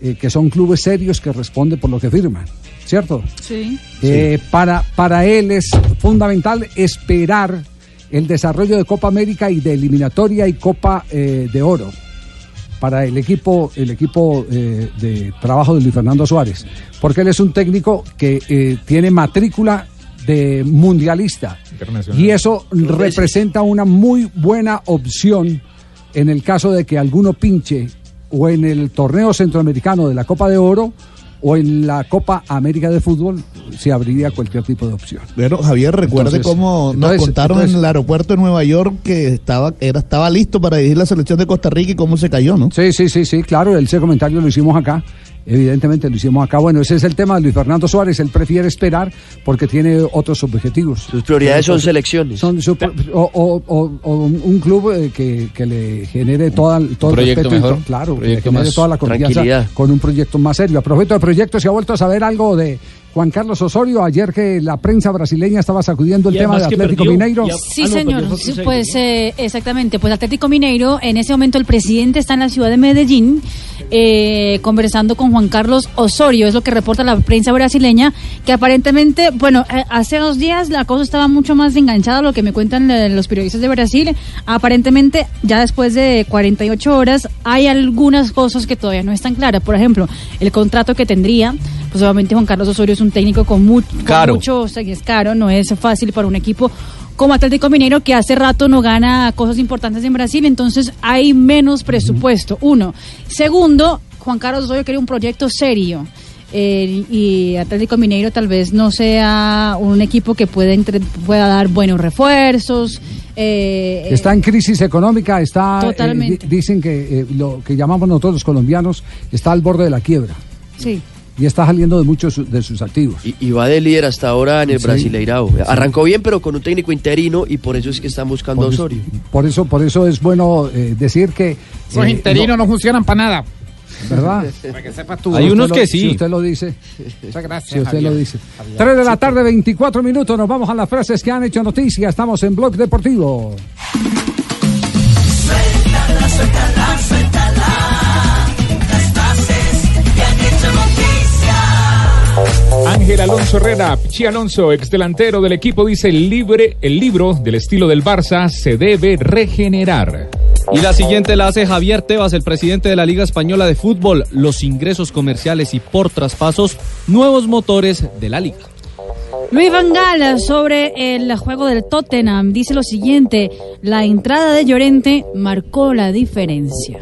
eh, que son clubes serios que responden por lo que firman, ¿cierto? Sí. Eh, para, para él es fundamental esperar el desarrollo de Copa América y de eliminatoria y Copa eh, de Oro para el equipo, el equipo eh, de trabajo de Luis Fernando Suárez, porque él es un técnico que eh, tiene matrícula de mundialista. Y eso representa una muy buena opción en el caso de que alguno pinche o en el torneo centroamericano de la Copa de Oro o en la Copa América de Fútbol se abriría cualquier tipo de opción. Pero Javier, recuerde Entonces- cómo nos entonces- contaron entonces- en el aeropuerto de Nueva York que estaba, era, estaba listo para dirigir la selección de Costa Rica y cómo se cayó, ¿no? Sí, sí, sí, sí, claro, ese comentario lo hicimos acá. Evidentemente lo hicimos acá. Bueno, ese es el tema de Luis Fernando Suárez. Él prefiere esperar porque tiene otros objetivos. Sus prioridades son selecciones. Son su- o, o- o- o un club eh, que, que le genere toda, todo el proyecto respeto mejor, to- claro, que le proyecto genere más toda la confianza con un proyecto más serio. A propósito de proyectos, ¿se ha vuelto a saber algo de Juan Carlos Osorio? Ayer que la prensa brasileña estaba sacudiendo el tema de Atlético perdió, Mineiro. Sí, señor. Sí, Pues eh, exactamente. Pues Atlético Mineiro, en ese momento el presidente está en la ciudad de Medellín eh, conversando con Juan Carlos Osorio, es lo que reporta la prensa brasileña, que aparentemente, bueno, eh, hace dos días la cosa estaba mucho más enganchada, a lo que me cuentan eh, los periodistas de Brasil. Aparentemente, ya después de 48 horas, hay algunas cosas que todavía no están claras. Por ejemplo, el contrato que tendría, pues obviamente Juan Carlos Osorio es un técnico con, mu- con Caro. mucho o sea, es caro, no es fácil para un equipo como Atlético Mineiro que hace rato no gana cosas importantes en Brasil, entonces hay menos presupuesto. Uno. Segundo, Juan Carlos Osorio quería un proyecto serio. eh, y Atlético Mineiro tal vez no sea un equipo que pueda, entre- pueda dar buenos refuerzos. eh, Está en crisis económica, está. eh, Totalmente. di- dicen que eh, lo que llamamos nosotros los colombianos está al borde de la quiebra sí. Y está saliendo de muchos de sus activos. Y, y va de líder hasta ahora en el Sí. Brasileirao. Arrancó bien, pero con un técnico interino y por eso es que están buscando a Por, Osorio. por eso, por eso es bueno eh, decir que. Esos eh, interinos no, funcionan para nada. ¿Verdad? Para que sepas tú. Si usted lo- Si usted lo dice. Muchas gracias. Si usted Javier. lo dice. Javier. 3 de la tarde, 24 minutos. Nos vamos a las frases que han hecho noticia. Estamos en Blog Deportivo. Suéltala, suéltala, suéltala. Ángel Alonso Herrera, Pichi Alonso, ex delantero del equipo, dice libre, el libro del estilo del Barça se debe regenerar. Y la siguiente la hace Javier Tebas, el presidente de la Liga Española de Fútbol. Los ingresos comerciales y por traspasos, nuevos motores de la liga. Luis Van Gaal sobre el juego del Tottenham dice lo siguiente, la entrada de Llorente marcó la diferencia.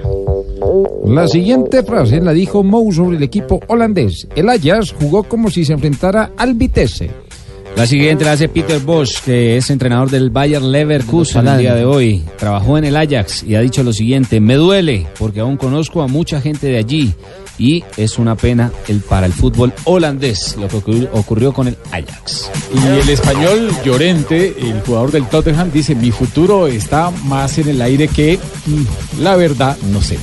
La siguiente frase la dijo Mou sobre el equipo holandés. El Ajax jugó como si se enfrentara al Vitesse. La siguiente la hace Peter Bosch, que es entrenador del Bayer Leverkusen el día de hoy. Trabajó en el Ajax y ha dicho lo siguiente, me duele porque aún conozco a mucha gente de allí y es una pena el, para el fútbol holandés lo que ocurrió, con el Ajax. Y el español Llorente, el jugador del Tottenham, dice, mi futuro está más en el aire que, mm, la verdad, no sé.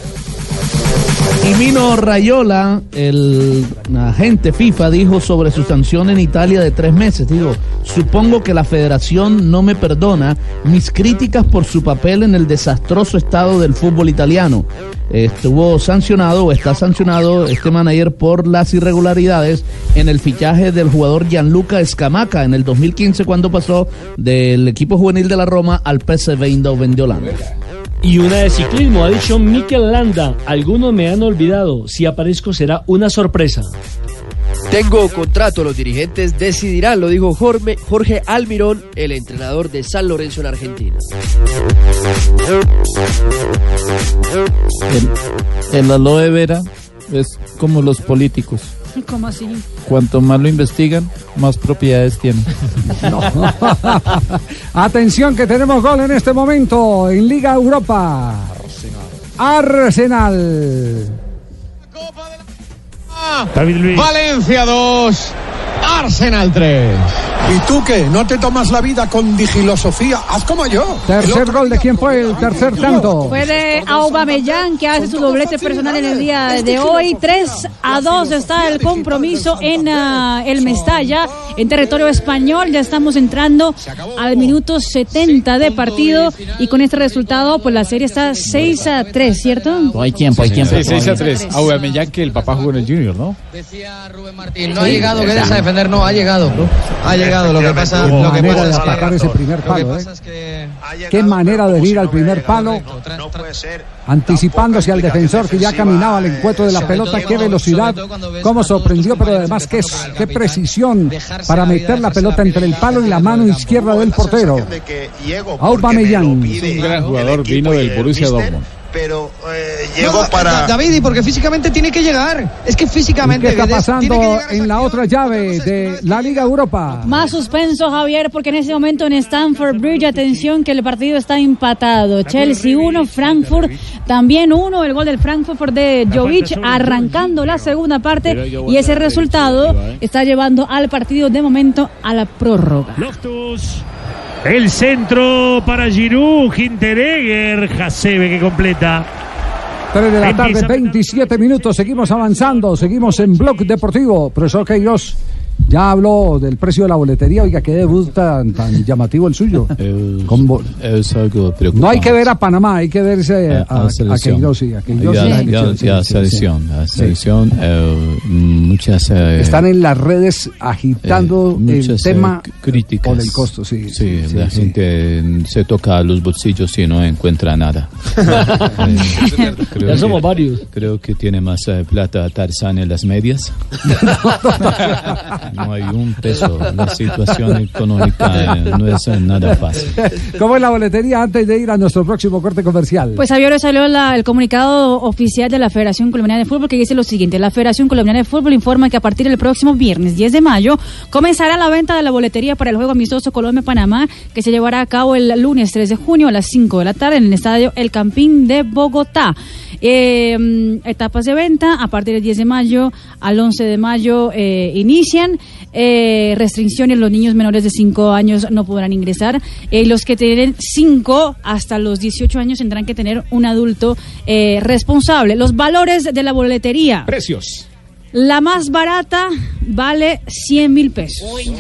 Y Rayola, el agente FIFA, dijo sobre su sanción en Italia de tres meses. Digo, supongo que la federación no me perdona mis críticas por su papel en el desastroso estado del fútbol italiano. Estuvo sancionado o está sancionado este manager por las irregularidades en el fichaje del jugador Gianluca Scamaca en el 2015 cuando pasó del equipo juvenil de la Roma al PSV Eindhoven de Holanda. Y una de ciclismo, ha dicho Mikel Landa. Algunos me han olvidado. Si aparezco será una sorpresa. Tengo contrato, los dirigentes decidirán, lo dijo Jorge, Jorge Almirón, el entrenador de San Lorenzo en Argentina. El, el aloe vera es como los políticos. ¿Cómo así? Cuanto más lo investigan, más propiedades tienen. Atención que tenemos gol en este momento en Liga Europa. Arsenal. Valencia 2, Arsenal 3. ¿Y tú qué? ¿No te tomas la vida con digilosofía? Haz como yo. Tercer gol de quién fue el tercer tanto. Fue de Aubameyang que hace su doblete personal en el día de hoy. 3 a 2 está el compromiso en ah, el Mestalla, en territorio español. Ya estamos entrando al minuto 70 de partido y con este resultado, pues la serie está 6 a 3, ¿cierto? No hay tiempo, hay tiempo. Sí, 6 a 3. Aubameyang que el papá jugó en el Junior, ¿no? No ha llegado Guedes a defender, no, ha llegado. Ha llegado. Lo que pasa, Qué lo que manera pasa de es que- atacar ese primer palo, ¿eh? es que Qué manera de ir al primer palo, anticipándose al defensor que ya caminaba al encuentro de la pelota. Qué velocidad, cómo sorprendió, pero además qué, qué precisión para meter la pelota entre el palo y la mano izquierda del portero. Aubameyang. Un gran jugador, vino del Borussia Dortmund. Pero llegó para. David, y porque físicamente tiene que llegar. Es que ¿Y físicamente. qué está Guedes tiene que pasando en la otra llave de la Liga Europa? Más suspenso, Javier, porque en ese momento en Stamford Bridge, atención que el partido está empatado. Chelsea 1, Frankfurt también 1. El gol del Frankfurt de Jovic arrancando la segunda parte y ese resultado está llevando al partido de momento a la prórroga. Loftus. El centro para Giroud, Hinteregger, Hasebe que completa. 3 de la tarde, Empieza- 27 minutos. Seguimos avanzando, seguimos en Blog Deportivo. Profesor Queiroz ya habló del precio de la boletería. Oiga, qué debut tan, tan llamativo el suyo. Con bo- Es algo preocupante. No hay que ver a Panamá, hay que verse Eh, a, a selección. A Ya- ya- selección, selección, sí. eh, muchas eh, Están en las redes agitando eh, el muchas, eh, tema críticas. por el costo, sí. Sí, sí, la sí. gente mm, se toca los bolsillos y no encuentra nada. Eh, creo Ya somos que- varios. Creo que tiene más eh, plata Tarzán en las medias. no hay un peso. La situación económica eh, no es eh, nada fácil. ¿Cómo es la boletería antes de ir a nuestro próximo corte comercial? Pues Javier, hoy salió la- el comunicado oficial de la Federación Colombiana de Fútbol que dice lo siguiente. La Federación Colombiana de Fútbol informa que a partir del próximo viernes 10 de mayo comenzará la venta de la boletería para el juego amistoso Colombia-Panamá que se llevará a cabo el lunes 3 de junio a las 5 de la tarde en el estadio El Campín de Bogotá. Eh, mm, etapas de venta a partir del 10 de mayo al 11 de mayo eh, inician. Eh, restricciones, los niños menores de 5 años no podrán ingresar. Eh, los que tienen 5 hasta los 18 años tendrán que tener un adulto eh, responsable. Los valores de la boletería. Precios. La más barata vale 100 mil pesos. Sí.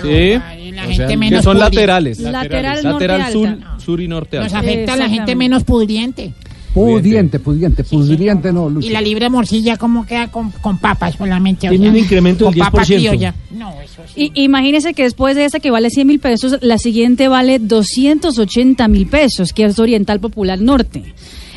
la O gente sea, menos que son pudri- laterales. Lateral, Lateral norte sur, alta. sur y norte Nos alta. afecta a la gente menos pudriente. Pudiente, pudiente, pudriente no, Lucho. Y la libre morcilla, ¿cómo queda con, con papas solamente? O Tiene sea, un incremento del papa 10%. criolla. No, eso sí. Y imagínese que después de esta que vale 100 mil pesos, la siguiente vale 280 mil pesos, que es Oriental Popular Norte.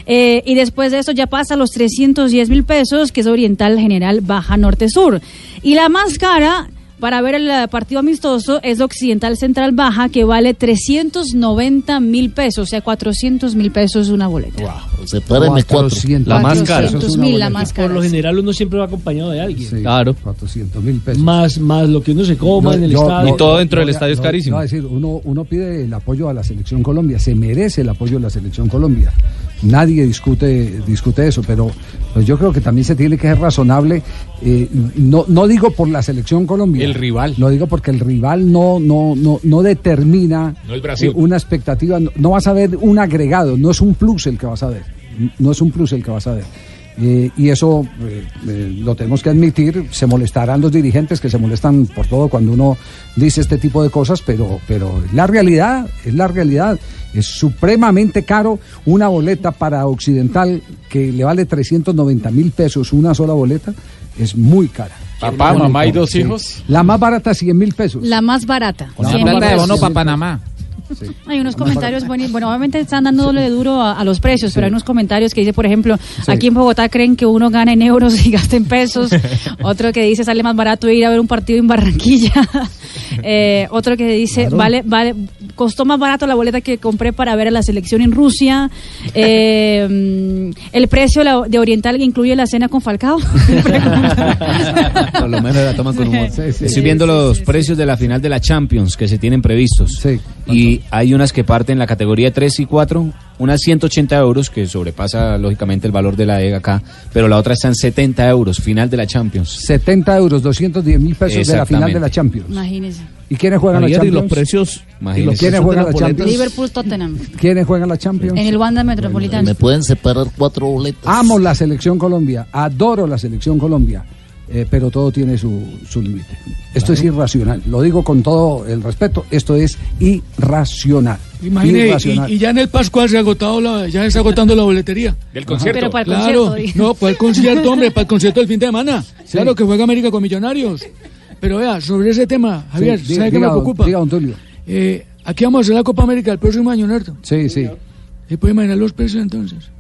Eh, y después de eso ya pasa a los 310 mil pesos, que es Oriental General Baja Norte Sur. Y la más cara para ver el eh, partido amistoso es Occidental Central Baja, que vale 390 mil pesos, o sea, 400 mil pesos una boleta. Sepáreme cuatro. La más cara. 400 mil, la más Por cara. lo sí. general uno siempre va acompañado de alguien. Claro. 400 mil pesos. Más, más lo que uno se coma No, en el yo- estadio. Y todo dentro del no, estadio es carísimo. no, es decir, uno, uno pide el apoyo a la selección Colombia, se merece el apoyo de la selección Colombia. Nadie discute, discute eso, pero pues yo creo que también se tiene que ser razonable. eh, no, no digo por la selección Colombia. El rival. Lo digo porque el rival no, no, no, no determina No es Brasil. eh, una expectativa. No, no vas a ver un agregado, no es un plus el que vas a ver. No es un plus el que vas a ver. Eh, y eso eh, eh, lo tenemos que admitir, se molestarán los dirigentes que se molestan por todo cuando uno dice este tipo de cosas, pero, pero la realidad, es la realidad. Es supremamente caro una boleta para Occidental que le vale 390 mil pesos una sola boleta, es muy cara. Papá, mamá y dos hijos. La más barata, 100 mil pesos. La más barata. Con 100 plata de bono para Panamá. Hay unos comentarios buenos. Bueno, obviamente están dándole duro a, a los precios, pero hay unos comentarios que dice, por ejemplo, aquí en Bogotá creen que uno gana en euros y gasta en pesos. otro que dice, sale más barato ir a ver un partido en Barranquilla. Eh, otro que dice, vale, vale, costó más barato la boleta que compré para ver a la selección en Rusia. Eh, el precio de Oriental incluye la cena con Falcao. Por lo menos la toman con humor. Estoy viendo los precios de la final de la Champions que se tienen previstos. Y hay unas que parten en la categoría 3 y 4, unas 180 euros, que sobrepasa lógicamente el valor de la EGA acá, pero la otra está en 70 euros, final de la Champions. 70 euros, 210 mil pesos de la final de la Champions. Imagínese. ¿Y quiénes juegan la Javier, y Champions? los precios- ¿Y los quiénes juegan la Champions? Liverpool Tottenham. ¿Quiénes juegan la Champions? En el Wanda Metropolitano. Me pueden separar cuatro boletos. Amo la selección Colombia, adoro la selección Colombia, eh, pero todo tiene su, su límite. Esto es irracional, lo digo con todo el respeto, esto es irracional. Imagine, irracional. y, y ya en el Pascual se ha agotado la, ya se está agotando la boletería. Del concierto. Pero para el claro, concierto, no, para el concierto, hombre, para el concierto del fin de semana. Claro que juega América con Millonarios. Pero vea, sobre ese tema, Javier, Sí, ¿sabe qué me preocupa? diga, don Tulio. Eh, aquí vamos a hacer la Copa América el próximo año, ¿cierto? Sí, sí. ¿Se puede imaginar los precios entonces?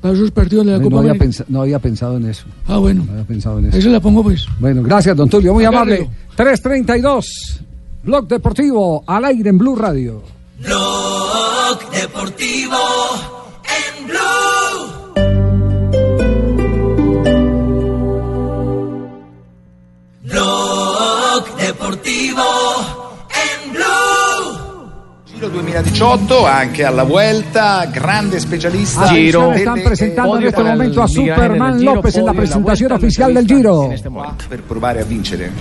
Para esos partidos de la No, Copa había América. pensa- no había pensado en eso. Ah, bueno. No había pensado en eso. Eso la pongo pues. Bueno, gracias, don Tulio, muy Agárrelo. amable. 332, Blog Deportivo, al aire en Blue Radio. Blog Deportivo en Blue. Blog Deportivo. Giro 2018, anche alla Vuelta, grande specialista. Atención, están presentando en este momento a Superman López en la presentación oficial del Giro. Per provare a vincere.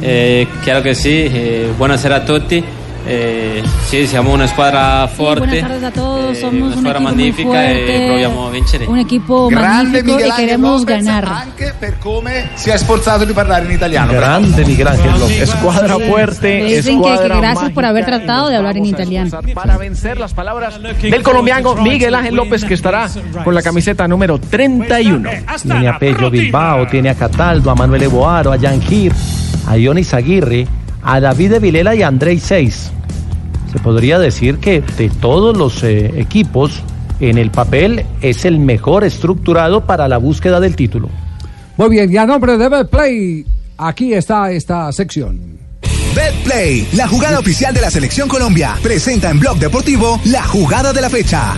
Eh, chiaro che sì, eh, buonasera a tutti. Eh, sì, siamo una squadra Sí, forte, buenas tardes a todos. eh, Somos una un squadra muy magnifica e fuerte, proviamo a vincere. un equipo Grande magnífico Miguel y Ángel queremos López, ganar. anche per come si è sforzato di parlare in italiano. Grande Miguel Ángel López. Escuadra Sí. fuerte, dicen que, que gracias por haber tratado de hablar en italiano. para vencer las palabras del colombiano Miguel Ángel López que estará con la camiseta número 31. Tiene a Pello Bilbao, tiene a Cataldo, a Manuel Eboaro, a Yangir, a Ionis Aguirre, a David de Vilela y a Andrei Seis. Se podría decir que de todos los eh, equipos, en el papel es el mejor estructurado para la búsqueda del título. Muy bien, y a nombre de Betplay, aquí está esta sección. BetPlay, la jugada oficial de la Selección Colombia, presenta en Blog Deportivo la jugada de la fecha.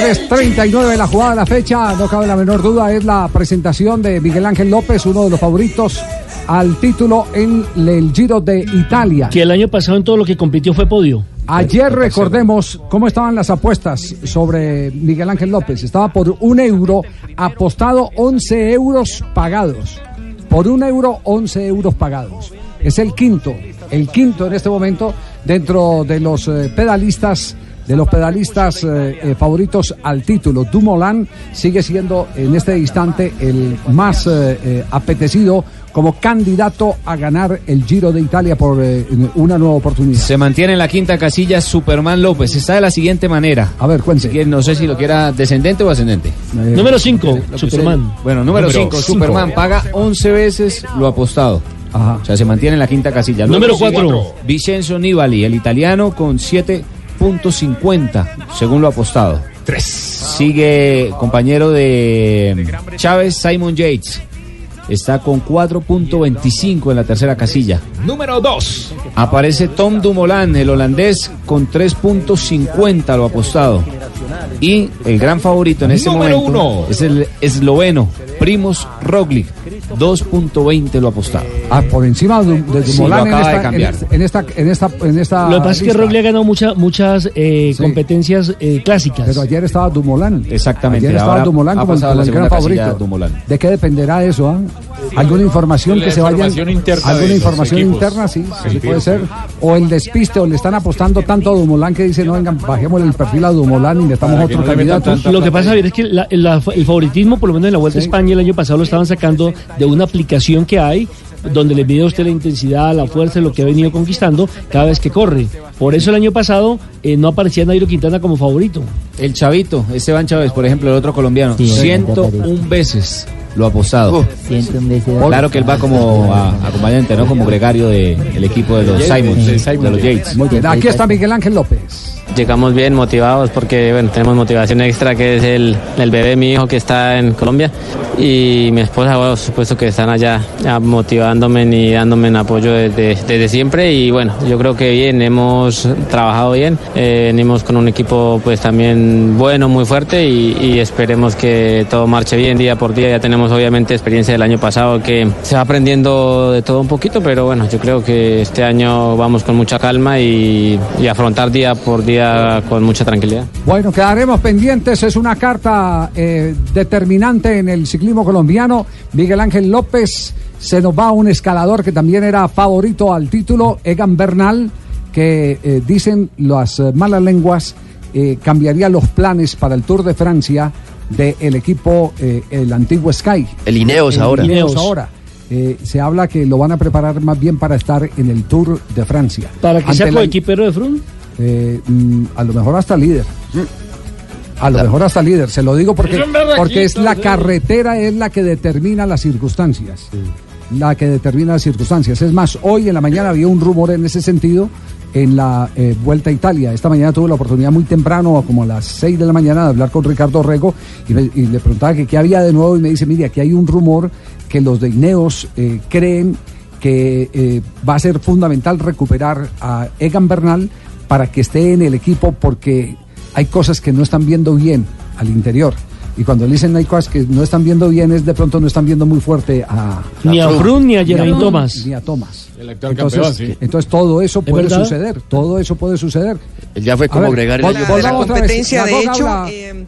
3.39 la jugada de la fecha, no cabe la menor duda, es la presentación de Miguel Ángel López, uno de los favoritos al título en el Giro de Italia. Que el año pasado en todo lo que compitió fue podio. Ayer recordemos cómo estaban las apuestas sobre Miguel Ángel López. Estaba por un euro apostado 11 euros pagados. Por un euro 11 euros pagados. Es el quinto, el quinto en este momento dentro de los eh, pedalistas de los pedalistas eh, eh, favoritos al título. Dumoulin sigue siendo en este instante el más eh, eh, apetecido como candidato a ganar el Giro de Italia por eh, una nueva oportunidad. Se mantiene en la quinta casilla Superman López. Está de la siguiente manera. A ver, cuente. no sé si lo quiera descendente o ascendente. Número 5, Superman. Bueno, número Número 5, cinco. Superman paga 11 veces lo apostado. O sea, se mantiene en la quinta casilla. Número Luego, cuatro. Vincenzo Nibali, el italiano, con 7.50, según lo apostado. 3. Sigue compañero de Chávez, Simon Yates. Está con 4.25 en la tercera casilla. Número 2. Aparece Tom Dumoulin, el holandés, con 3.50 lo apostado. Y el gran favorito en este Número momento uno. es el esloveno, Primoz Roglic, 2.20 lo apostaba. Ah, por encima de, de Sí, en, de esta, cambiar. en, en esta, en esta, en esta Lo que pasa es que. Roglic ha ganado mucha- muchas eh, competencias eh, clásicas. Pero ayer estaba Dumoulin. Exactamente, Ayer estaba ahora Dumoulin ha como, el- como el gran favorito. Dumoulin. ¿De qué dependerá eso? ah? ¿Alguna información La que se vaya? ¿Alguna información interna? Sí, sí, Sí, puede ser. O el despiste, o le están apostando tanto a Dumoulin que dice, no, vengan, bajemos el perfil a Dumoulin y Para otro candidato. Lo que pasa, es que la- la- el favoritismo, por lo menos en la Vuelta a España el año pasado, lo estaban sacando de una aplicación que hay donde le mide a usted la intensidad, la fuerza, lo que ha venido conquistando cada vez que corre. Por eso el año pasado eh, no aparecía Nairo Quintana como favorito. El chavito, Esteban Chávez, por ejemplo, el otro colombiano, Sí, 101 veces lo ha apostado. Claro que él va como a- acompañante, ¿no? Como gregario del equipo de los Simons, de, los Yates. Muy bien, aquí está Miguel Ángel López. Llegamos bien motivados porque bueno, tenemos motivación extra que es el, el bebé de mi hijo que está en Colombia. Y mi esposa, por supuesto que están allá motivándome y dándome en apoyo desde, desde siempre. Y bueno, yo creo que bien, hemos trabajado bien, eh, venimos con un equipo pues también bueno, muy fuerte y, y esperemos que todo marche bien día por día, ya tenemos obviamente experiencia del año pasado que se va aprendiendo de todo un poquito, pero bueno, yo creo que este año vamos con mucha calma y, afrontar día por día con mucha tranquilidad. Bueno, quedaremos pendientes. Es una carta eh, determinante en el ciclismo colombiano. Miguel Ángel López se nos va un escalador que también era favorito al título, Egan Bernal, que eh, dicen las eh, malas lenguas cambiaría los planes para el Tour de Francia del equipo, eh, el antiguo Sky. El Ineos El ahora. Ineos ahora. Eh, se habla que lo van a preparar más bien para estar en el Tour de Francia. Para que Ante sea coequipero de Froome. eh, mm, a lo mejor hasta líder. A lo mejor hasta líder, se lo digo porque, porque es la carretera es la que determina las circunstancias. La que determina las circunstancias. Es más, hoy en la mañana había un rumor en ese sentido en la eh, Vuelta a Italia. Esta mañana tuve la oportunidad muy temprano, como a las 6 de la mañana, de hablar con Ricardo Rego y, me- y le preguntaba que qué había de nuevo y me dice, mire, aquí hay un rumor que los de Ineos eh, creen que eh, va a ser fundamental recuperar a Egan Bernal para que esté en el equipo porque hay cosas que no están viendo bien al interior. Y cuando le dicen hay cosas que no están viendo bien es de pronto no están viendo muy fuerte a... Ni a Froome ni a Froome, Thomas. Ni a Thomas. El actual Entonces, campeón, sí. entonces todo eso ¿Es puede verdad? suceder, todo eso puede suceder. Él ya fue como volvamos pasado. otra vez. competencia, La de hecho. habla eh,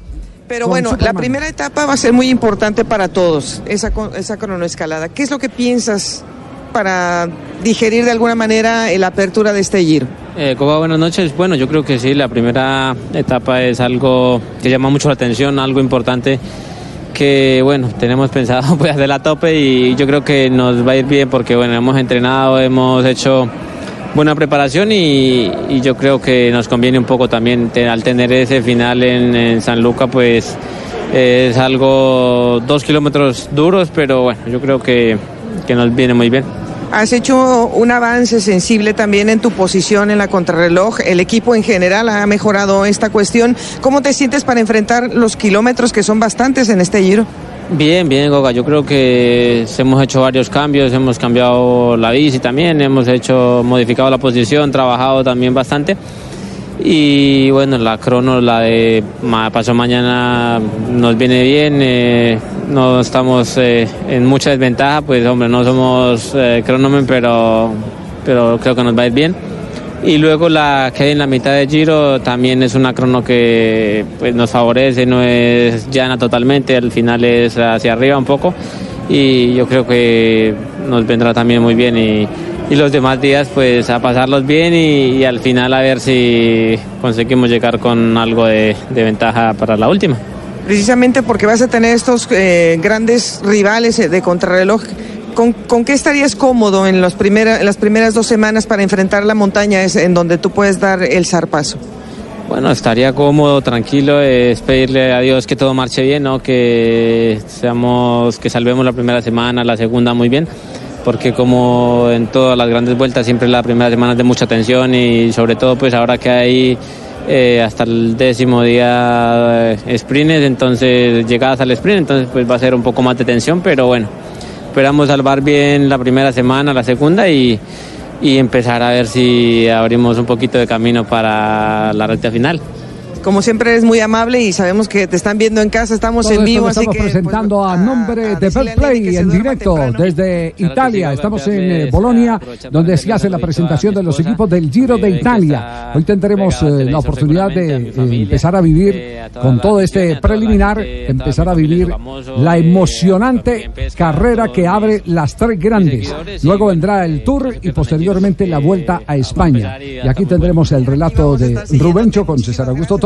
pero bueno, la primera etapa va a ser muy importante para todos, esa, esa cronoescalada. ¿Qué es lo que piensas para digerir de alguna manera la apertura de este giro? Eh, Coba, buenas noches. Bueno, yo creo que sí, la primera etapa es algo que llama mucho la atención, algo importante que, bueno, tenemos pensado pues hacer la tope y yo creo que nos va a ir bien porque, bueno, hemos entrenado, hemos hecho buena preparación y, yo creo que nos conviene un poco también te- al tener ese final en, San Luca, pues es algo, dos kilómetros duros, pero bueno, yo creo que, que nos viene muy bien. Has hecho un avance sensible también en tu posición en la contrarreloj. El equipo en general ha mejorado esta cuestión. ¿Cómo te sientes para enfrentar los kilómetros que son bastantes en este giro? Bien, bien, Goga. Yo creo que hemos hecho varios cambios, hemos cambiado la bici también, hemos hecho, modificado la posición, trabajado también bastante. Y bueno, la crono, la de paso mañana nos viene bien, eh, no estamos eh, en mucha desventaja, pues hombre, no somos eh, cronomen, pero, pero creo que nos va a ir bien. Y luego la que hay en la mitad de Giro también es una crono que pues, nos favorece, no es llana totalmente, al final es hacia arriba un poco y yo creo que nos vendrá también muy bien y, y los demás días pues a pasarlos bien y, y al final a ver si conseguimos llegar con algo de, de ventaja para la última. Precisamente porque vas a tener estos eh, grandes rivales eh, de contrarreloj. ¿Con, con qué estarías cómodo en, los primera- en las primeras dos semanas para enfrentar la montaña es en donde tú puedes dar el zarpazo? Bueno, estaría cómodo, tranquilo, es pedirle a Dios que todo marche bien, ¿no? que seamos, que salvemos la primera semana, la segunda muy bien, porque como en todas las grandes vueltas siempre la primera semana es de mucha tensión y sobre todo pues ahora que hay eh, hasta el décimo día eh, sprints, entonces llegadas al sprint, entonces pues va a ser un poco más de tensión, pero bueno, esperamos salvar bien la primera semana, la segunda y y empezar a ver si abrimos un poquito de camino para la recta final. Como siempre eres muy amable y sabemos que te están viendo en casa, estamos Todo en vivo, así estamos que pues, presentando a nombre de Fair Play en directo desde Italia. Estamos en eh, Bolonia, donde se hace la presentación de los equipos del Giro de Italia. Hoy tendremos eh, la oportunidad de eh, empezar a vivir con todo este preliminar, empezar a vivir la emocionante carrera que abre las tres grandes. Luego vendrá el Tour y posteriormente la vuelta a España. Y aquí tendremos el relato de Rubencho con César Augusto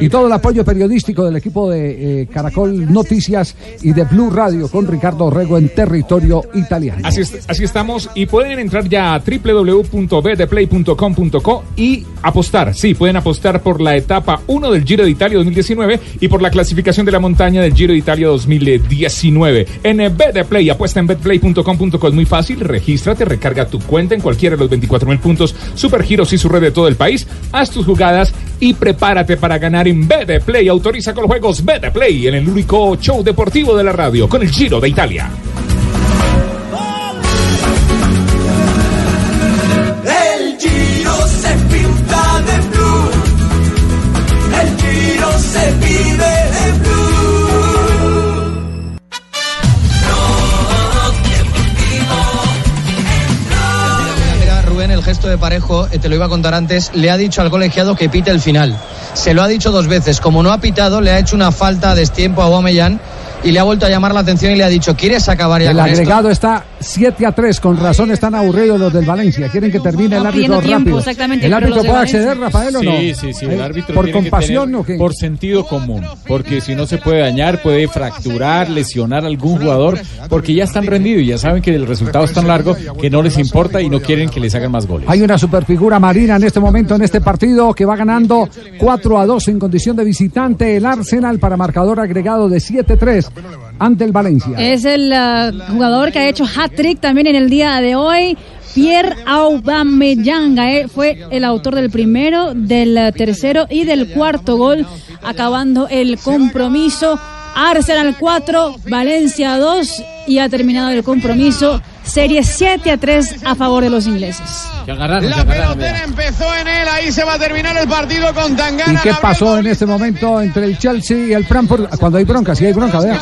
Y todo el apoyo periodístico del equipo de eh, Caracol Noticias y de Blue Radio con Ricardo Rego en territorio italiano. Así, es- así estamos y pueden entrar ya a www.bdeplay.com.co y apostar. Sí, pueden apostar por la etapa 1 del Giro de Italia 2019 y por la clasificación de la montaña del Giro de Italia 2019. En eh, BDplay, apuesta en betplay.com.co es muy fácil. Regístrate, recarga tu cuenta en cualquiera de los 24 mil puntos Supergiros y su red de todo el país. Haz tus jugadas y prepárate para ganar en BDplay. Autoriza con los juegos BDplay en el único show deportivo de la radio con el Giro de Italia. Eh, te lo iba a contar antes, le ha dicho al colegiado que pite el final. Se lo ha dicho dos veces. Como no ha pitado, le ha hecho una falta a destiempo a Aubameyang y le ha vuelto a llamar la atención y le ha dicho, ¿quieres acabar ya El con esto?". agregado está 7 a 3. Con razón están aburridos los del Valencia. Quieren que termine el árbitro rápido. exactamente, ¿El árbitro puede acceder, Rafael, o no? Sí, sí, sí, el ¿Eh? árbitro ¿Por tiene que compasión tener- o qué? Por sentido común, porque si no se puede dañar, puede fracturar, lesionar a algún jugador, porque ya están rendidos y ya saben que el resultado es tan largo que no les importa y no quieren que les hagan más goles. Hay una superfigura marina en este momento, en este partido, que va ganando 4 a 2 en condición de visitante el Arsenal para marcador agregado de 7-3 ante el Valencia. Es el ah, jugador que ha hecho hat-trick también en el día de hoy. Pierre Aubameyang eh, fue el autor del primero, del eh, tercero y del cuarto gol, acabando el compromiso. Arsenal 4, Valencia 2 y ha terminado el compromiso. Serie 7 a 3 a favor de los ingleses. La pelotera empezó en él, ahí se va a terminar el partido con Tangana. ¿Y qué pasó en este momento entre el Chelsea y el Frankfurt? Cuando hay bronca, sí hay bronca, vea.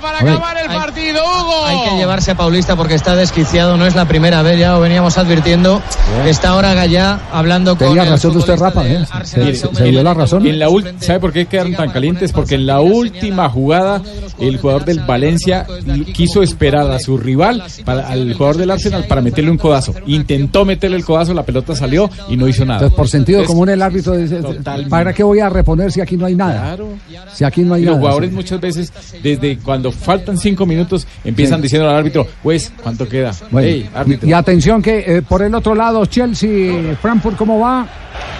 para A ver. acabar el partido, Hugo. Hay que llevarse a Paulista porque está desquiciado, no es la primera vez, ya lo veníamos advirtiendo. Está ahora Gallá hablando con Tenía razón usted, Rafa, ¿eh? Se, se- se dio la razón. En la ¿Sabe por qué quedaron tan calientes? Porque en la última jugada el jugador del Valencia quiso esperar a su rival, para, al jugador del Arsenal, para meterle un codazo. Intentó meterle el codazo, la pelota salió y no hizo nada. Entonces, por sentido Entonces, común, el árbitro dice: ¿Para qué voy a reponer si aquí no hay nada? Si aquí no hay Y los nada. jugadores sí. muchas veces, desde cuando faltan cinco minutos, empiezan Sí. diciendo al árbitro, pues, ¿cuánto queda? Bueno, Ey, árbitro. y atención que eh, por el otro lado, Chelsea, Frankfurt, ¿cómo va?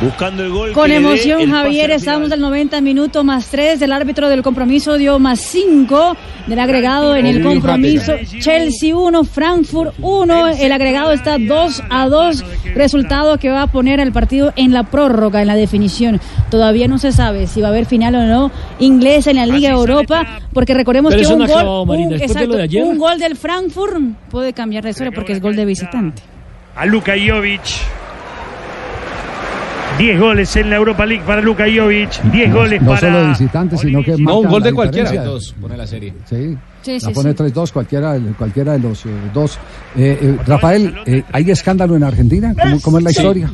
Buscando el gol. Con emoción, Javier, al estamos del 90 minutos más 3. El árbitro del compromiso dio más 5 del agregado en el compromiso. Chelsea 1, Frankfurt 1. El agregado está 2 a 2. Resultado que va a poner al partido en la prórroga, en la definición. Todavía no se sabe si va a haber final o no. Inglés en la Liga Europa, porque recordemos Pero que un no gol, acabó, Marina, un- después de lo exacto, de ayer. un gol del Frankfurt puede cambiar la historia porque es gol de visitante. A Luka Jovic. 10 goles en la Europa League para Luka Jovic. 10 goles No para. solo de visitante, sino que No, un gol de la cualquiera. diferencia. Dos, pone la serie. Sí, Sí, la sí, pone sí. 3-2, cualquiera, cualquiera de los eh, dos. Eh, eh, Rafael, eh, ¿hay escándalo en Argentina? ¿Cómo, cómo es la historia?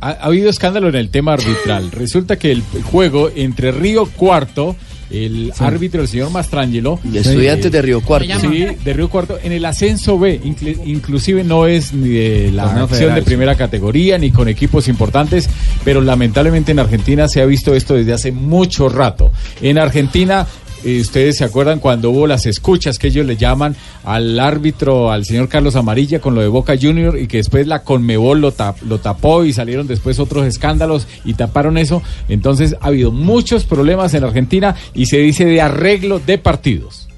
Ha, ha habido escándalo en el tema arbitral. Resulta que el juego entre Río Cuarto, el árbitro, el señor Mastrangelo. Y Estudiantes de Río Cuarto. Sí, de Río Cuarto. En el ascenso B, inclu- inclusive no es ni de la Torneo acción de primera categoría, ni con equipos importantes, pero lamentablemente en Argentina se ha visto esto desde hace mucho rato. En Argentina... Ustedes se acuerdan cuando hubo las escuchas que ellos le llaman al árbitro, al señor Carlos Amarilla con lo de Boca Junior y que después la Conmebol lo, tap- lo tapó y salieron después otros escándalos y taparon eso. Entonces ha habido muchos problemas en Argentina y se dice de arreglo de partidos.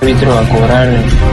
Árbitro a cobrar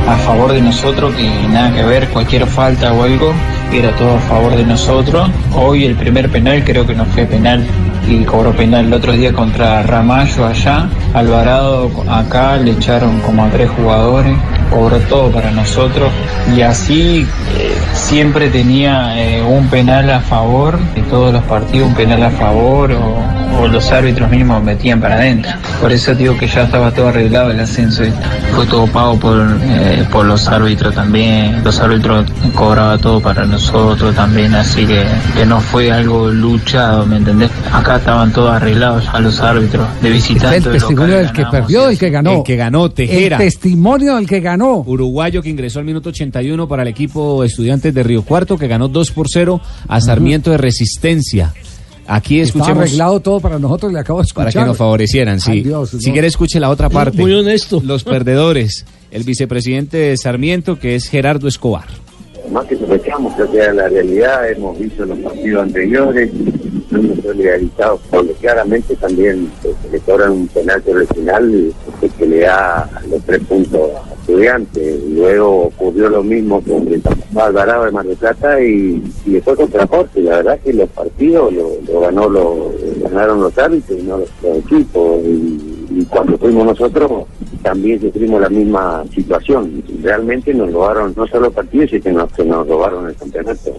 a favor de nosotros, que nada que ver, cualquier falta o algo, era todo a favor de nosotros. Hoy el primer penal creo que no fue penal y cobró penal el otro día contra Ramallo allá. Alvarado acá le echaron como a tres jugadores. cobró todo para nosotros y así eh, siempre tenía eh, un penal a favor de todos los partidos, un penal a favor o, o los árbitros mismos metían para adentro. Por eso digo que ya estaba todo arreglado el ascenso y fue todo pago por, eh, por los árbitros también. Los árbitros cobraba todo para nosotros también, así que, que no fue algo luchado, ¿me entendés? Acá estaban todos arreglados ya los árbitros de Este visitante. es el testimonio del que perdió, del que ganó. El que ganó, Tejera. El testimonio del que ganó. Uruguayo que ingresó al minuto 81 para el equipo Estudiantes de Río Cuarto, que ganó 2 por 0 a Sarmiento de Resistencia. Aquí escuchemos arreglado todo para nosotros, le acabo de escuchar. para que nos favorecieran, sí. Ay, Dios, si no. quiere escuche la otra parte. Muy honesto. Los perdedores. El vicepresidente de Sarmiento, que es Gerardo Escobar. más que sospechamos, que era la realidad, hemos visto los partidos anteriores, solidarizado, porque claramente también pues, le cobran un penal final pues, que le da los tres puntos a estudiantes. Luego ocurrió lo mismo con el Alvarado de Mar del Plata y, y después contra Porte. La verdad que los partidos lo, ganó lo, ganaron los árbitros y no los, equipos. Y, cuando fuimos nosotros también sufrimos la misma situación. Realmente nos robaron no solo partidos, sino que nos, robaron el campeonato.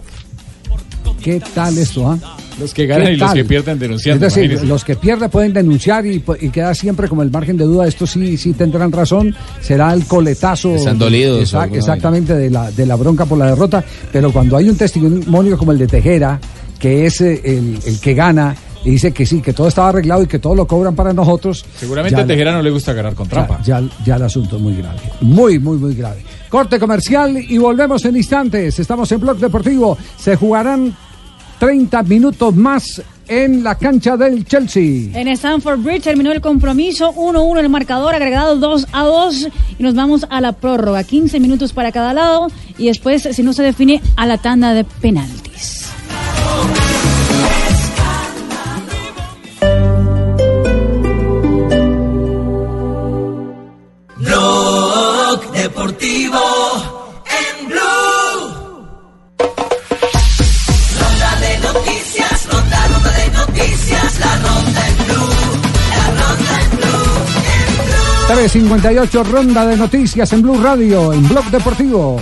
¿Qué tal esto, ah? Los que ganan ¿Qué y los que pierden denunciando. Es decir, los que pierden pueden denunciar y, y queda siempre como el margen de duda. Esto sí, sí tendrán razón. Será el coletazo. Están dolidos, Exact- exactamente de la, de la bronca por la derrota. Pero cuando hay un testimonio como el de Tejera, que es eh, el, el que gana y dice que sí, que todo estaba arreglado y que todo lo cobran para nosotros. Seguramente a Tejera no le gusta ganar con trampa. Ya, ya, ya el asunto es muy grave. Muy, muy, muy grave. Corte comercial y volvemos en instantes. Estamos en Blog Deportivo. Se jugarán 30 minutos más en la cancha del Chelsea. En Stanford Bridge terminó el compromiso 1-1 el marcador, agregado 2 a 2 y nos vamos a la prórroga, 15 minutos para cada lado y después, si no se define, a la tanda de penaltis. Blog Deportivo en Blue. 9.58, ronda de noticias en Blue Radio, en Blog Deportivo.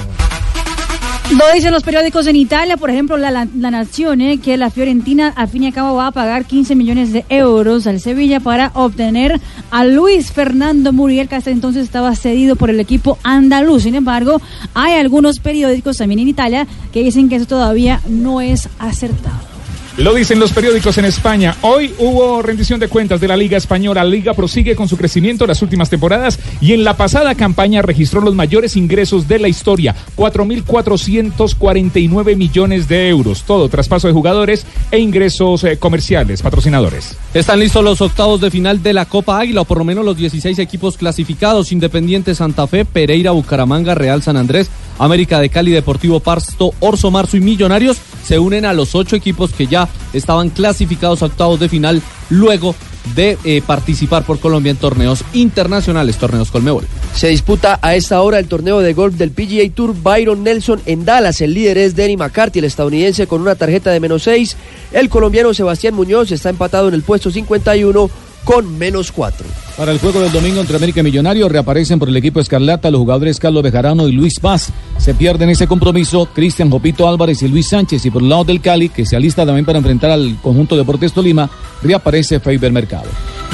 Lo dicen los periódicos en Italia, por ejemplo, La, la, Nación, eh, que la Fiorentina al fin y al cabo va a pagar 15 millones de euros al Sevilla para obtener a Luis Fernando Muriel, que hasta entonces estaba cedido por el equipo andaluz. Sin embargo, hay algunos periódicos también en Italia que dicen que eso todavía no es acertado. Lo dicen los periódicos en España. Hoy hubo rendición de cuentas de la Liga Española. La Liga prosigue con su crecimiento en las últimas temporadas y en la pasada campaña registró los mayores ingresos de la historia, 4.449 millones de euros. Todo traspaso de jugadores e ingresos eh, comerciales, patrocinadores. Están listos los octavos de final de la Copa Águila, o por lo menos los 16 equipos clasificados: Independiente Santa Fe, Pereira, Bucaramanga, Real San Andrés, América de Cali, Deportivo Pasto, Orso Marzo y Millonarios se unen a los ocho equipos que ya estaban clasificados a octavos de final luego de eh, participar por Colombia en torneos internacionales, torneos Colmebol. Se disputa a esta hora el torneo de golf del PGA Tour Byron Nelson en Dallas. El líder es Denny McCarthy, el estadounidense con una tarjeta de menos 6. El colombiano Sebastián Muñoz está empatado en el puesto 51 con menos 4. Para el juego del domingo entre América y Millonarios reaparecen por el equipo Escarlata los jugadores Carlos Bejarano y Luis Paz. Se pierden ese compromiso Cristian Jopito Álvarez y Luis Sánchez. Y por el lado del Cali, que se alista también para enfrentar al conjunto Deportes Tolima, reaparece Faber Mercado.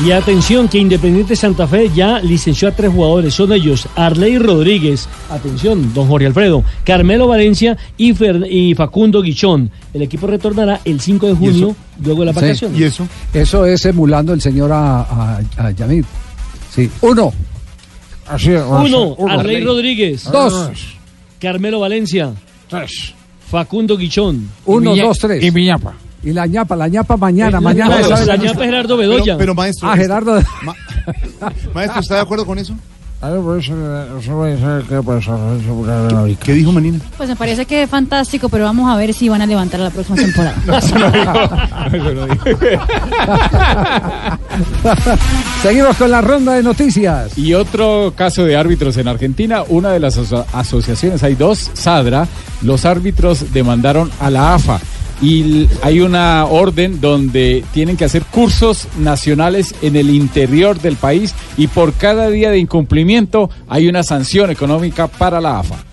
Y atención que Independiente Santa Fe ya licenció a tres jugadores. Son ellos Arley Rodríguez, atención, don Jorge Alfredo, Carmelo Valencia y, Facundo Guichón. El equipo retornará el 5 de junio, luego de las Sí. vacaciones. eso? Eso es emulando el señor a, a, a Yamid. Sí. Uno. Así es. Uno, Arley Rodríguez. Dos. Carmelo Valencia. Tres. Facundo Guichón. Uno, dos, tres. Y mi ñapa. Y la ñapa, la ñapa mañana, mañana. No, sabe la que- ñapa es Gerardo Bedoya. Pero, pero, maestro. Ah, Gerardo. Maestro, ¿está de acuerdo con eso? ¿Qué dijo Manina? Pues me parece que es fantástico, pero vamos a ver si van a levantar la próxima temporada. Seguimos con la ronda de noticias. Y otro caso de árbitros en Argentina, una de las aso- asociaciones, hay dos, Sadra, los árbitros demandaron a la AFA. Y hay una orden donde tienen que hacer cursos nacionales en el interior del país y por cada día de incumplimiento hay una sanción económica para la AFA.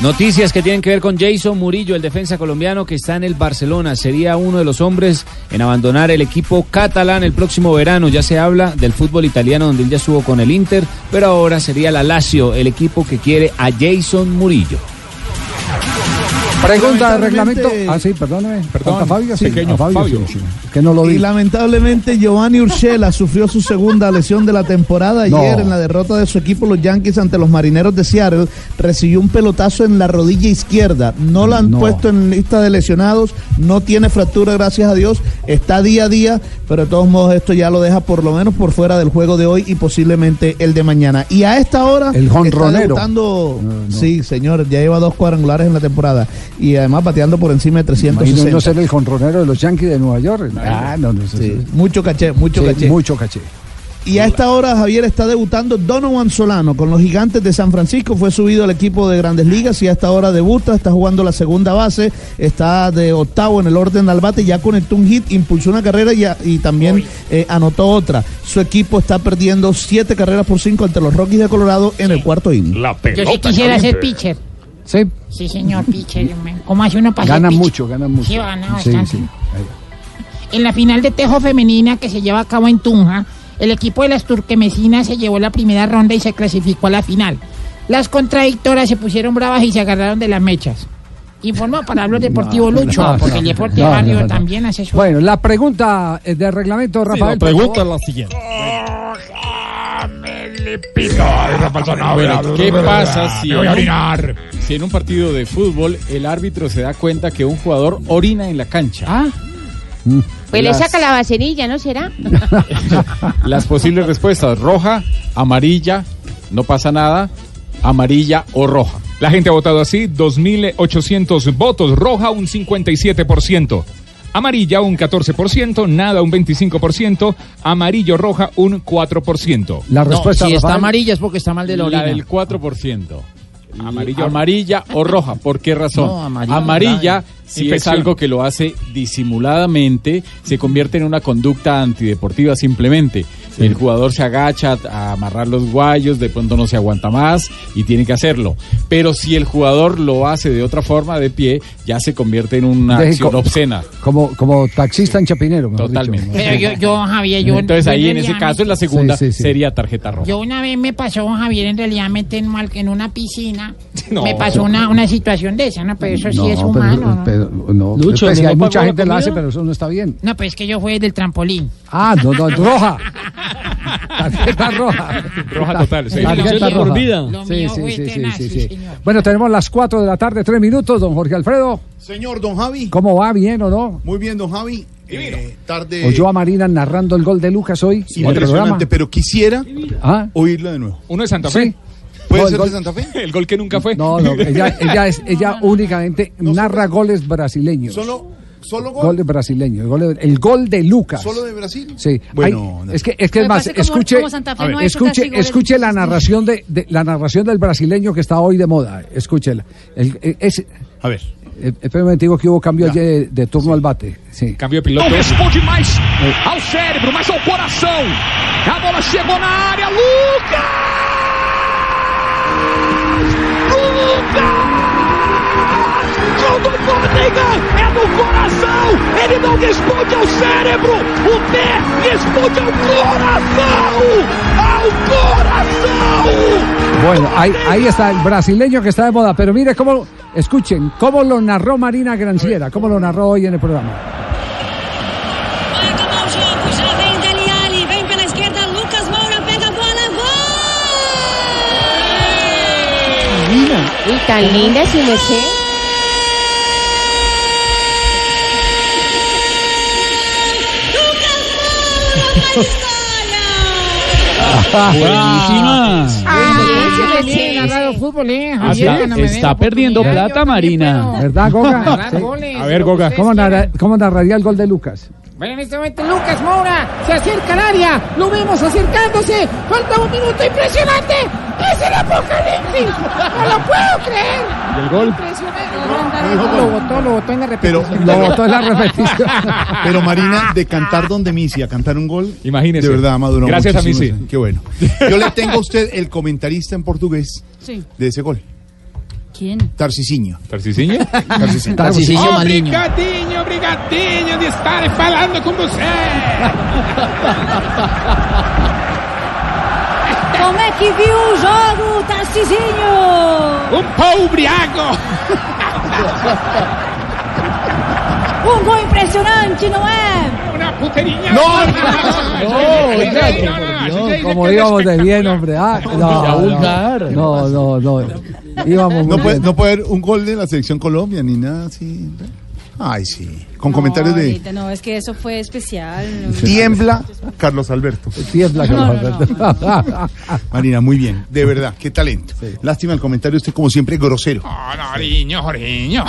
Noticias que tienen que ver con Jason Murillo, el defensa colombiano que está en el Barcelona. Sería uno de los hombres en abandonar el equipo catalán el próximo verano. Ya se habla del fútbol italiano donde él ya estuvo con el Inter, pero ahora sería la Lazio el equipo que quiere a Jason Murillo. Pregunta de reglamento. Ah, sí, perdóneme. Perdón, ¿Falta Fabio? Sí, pequeño a Fabio, Fabio. sí, sí. Que no lo vi. Y lamentablemente Giovanni Urshela sufrió su segunda lesión de la temporada ayer No. en la derrota de su equipo los Yankees ante los Marineros de Seattle. Recibió un pelotazo en la rodilla izquierda. No la han No. puesto en lista de lesionados. No tiene fractura, gracias a Dios. Está día a día, pero de todos modos esto ya lo deja por lo menos por fuera del juego de hoy y posiblemente el de mañana. Y a esta hora El está jonronero. debutando- Sí, señor, ya lleva dos cuadrangulares en la temporada y además bateando por encima de 360. Imagino no ser el jonronero de los Yankees de Nueva York. Ah, no, no, eso Sí, sí. mucho caché, mucho Sí, caché. Mucho caché. Y a esta hora Javier está debutando Donovan Solano con los gigantes de San Francisco. Fue subido al equipo de grandes ligas y a esta hora debuta. Está jugando la segunda base. Está de octavo en el orden al bate. Ya conectó un hit, impulsó una carrera y, a- y también eh, anotó otra. Su equipo está perdiendo siete carreras por cinco ante los Rockies de Colorado en el cuarto inning. Yo sí quisiera ser pitcher. Sí. Sí, señor, pitcher. ¿Cómo hace uno para pitcher? mucho, ganan mucho. Sí, gana Sí, bastante. sí. En la final de tejo femenina que se lleva a cabo en Tunja, el equipo de las turquemesinas se llevó la primera ronda y se clasificó a la final. Las contradictoras se pusieron bravas y se agarraron de las mechas. Informó para hablar deportivo No, Lucho, no, porque el deporte no, barrio no, no. también hace su... Bueno, la pregunta eh, de reglamento, Rafael. por favor. la siguiente. Bueno, ¿qué pasa si, Me voy a en un- orinar. si en un partido de fútbol el árbitro se da cuenta que un jugador orina en la cancha? Ah. Pues le saca la vaselilla, ¿no será? Las posibles respuestas, roja, amarilla, no pasa nada, amarilla o roja. La gente ha votado así, 2.800 votos, roja un 57%, amarilla un 14%, nada un 25%, amarillo roja un 4%. La respuesta, si está amarilla es porque está mal de la orina. del 4%. Amarillo. amarilla o roja. ¿Por qué razón? No, amarilla, amarilla, si es algo que lo hace disimuladamente, se convierte en una conducta antideportiva simplemente. El jugador se agacha a amarrar los guayos, de pronto no se aguanta más y tiene que hacerlo. Pero si el jugador lo hace de otra forma, de pie, ya se convierte en una Deje acción co- obscena. Como, como taxista en Chapinero. Totalmente. dicho. Pero yo, yo, Javier, yo... Entonces ahí en ese caso, me- en la segunda, Sí, sí, sí. sería tarjeta roja. Yo una vez me pasó, Javier, en realidad metí en, mal- en una piscina, No. me pasó una, una situación de esa, ¿no? Pero eso sí No, es pero- humano, ¿no? pero- no, Lucho, pues, ¿no hay mucha la gente lo hace, pero eso no está bien. No, pues es que yo fui del trampolín. Ah, no, no, roja. Tarjeta roja. Roja total, sí. Tarjeta roja. Sí, sí, sí. Bueno, tenemos las 4 de la tarde, 3 minutos, don Jorge Alfredo. Señor Don Javi. ¿Cómo va? ¿Bien o no? Muy bien, Don Javi. Eh, tarde Oyó a Marina narrando el gol de Lucas hoy. impresionante, pero quisiera Ah, oírla de nuevo. Uno de Santa sí. Fe. ¿Puede No, ser gol- de Santa Fe? El gol que nunca fue. No, no, ella, ella, es, ella únicamente narra goles brasileños. Solo, solo gol. Goles brasileños. El gol de, el gol de Lucas. Solo de Brasil. Sí, Bueno, Hay- no. es que es que es más, como- escuche, como Santa Fe a no ver, hecho escuche, escuche la narración de, de- la narración del brasileño que está hoy de moda. Escúchela. El, el- es, A ver. eh, espérame, un digo que hubo cambio ayer de, de turno al bate. Sí. Cambio de piloto. Não responde mais ao cérebro, mas ao coração. A bola chegou na área. Lucas! Do Formiga! É do coração! Ele não responde ao cérebro! O pé responde ao coração! Ao coração! Bueno, ahí, ahí está el brasileño que está de moda. Pero mire cómo, escuchen, cómo lo narró Marina Granciera, cómo lo narró hoy en el programa. Vai acabar o jogo, já Buenísima. Está, den perdiendo plata, Marina. puedo ¿Verdad, Goga? A ver, Goga. ustedes ¿Cómo, quieran. narra- cómo narraría el gol de Lucas? Bueno, en este momento Lucas Moura se acerca al área. Lo vemos acercándose. Falta un minuto impresionante. ¡Es el apocalipsis! ¡No lo puedo creer! ¿Y el gol? Impresionante. Lo botó, lo botó en la Pero repetición. Lo botó en la repetición. Pero Marina, de cantar donde Missy a cantar un gol. Imagínese. De verdad, maduró Gracias a. Missy. Qué bueno. Yo le tengo a usted el comentarista en portugués Sí. de ese gol. ¿Quién? Tarcisiño. ¿Tarcisiño? Tarcisiño. Tarcisio Maligno. Obrigadinho, obrigadinho de estar falando con você. Como é que viu o jogo, Tarcisinho? Um pau briago. Um gol impressionante, não é? Putería. No, No, como íbamos de bien, hombre. Ah, no, no, no, no, no. Íbamos muy No puede, bien. no puede haber un gol de la selección Colombia ni nada así. Ay, sí. Con comentarios no, de ahorita no, es que eso fue especial. tiembla Carlos Alberto. Tiembla, No, Carlos no, Alberto. Marina, muy bien. De verdad, qué talento. Lástima el comentario, usted como siempre grosero. Oh, no, Jorginho, Jorginho.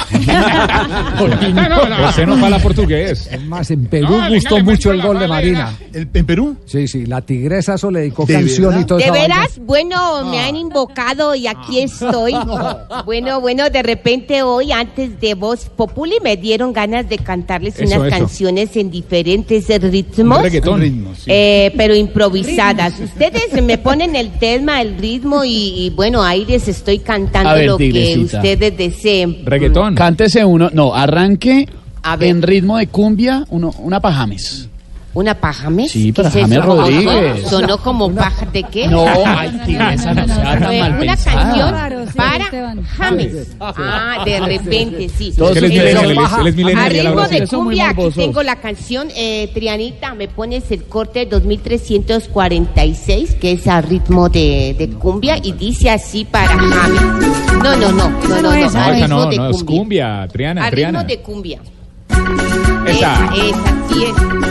José no fala portugués. Es más, en Perú No, gustó mucho el gol de Marina. ¿El- ¿En Perú? Sí, sí, la tigresa eso le dedicó ¿De canción verdad? y todo ¿De veras? Bueno, me han invocado y aquí estoy. Bueno, bueno, de repente hoy, antes de Voz Populi, me dieron ganas de cantarles Eso, unas eso. canciones en diferentes ritmos. Sí. eh, pero improvisadas. Ustedes me ponen el tema, el ritmo y, y bueno, ahí les estoy cantando ver, lo que ustedes deseen. Reggaetón. Cántese uno, no, arranque A ver. en ritmo de cumbia, uno, una pajames. ¿Una pajames? Sí, ¿Qué para es James eso? Rodríguez. Sonó como paja de qué? No, ay, tigresa, no sea tan mal una pensada. canción Claro, sí, para Esteban. James. Ah, de repente, sí. Todos Él es Eh, millennial, él es- él es a millennial, ya la ritmo verdad. de cumbia, aquí tengo la canción, eh, Trianita, me pones el corte 2346, que es a ritmo de, de cumbia, y dice así para James. No, no, no, no, no, no, es, a No, esa ritmo no, de cumbia. cumbia. Triana, A ritmo de cumbia. Esa. Esa, esa, sí es.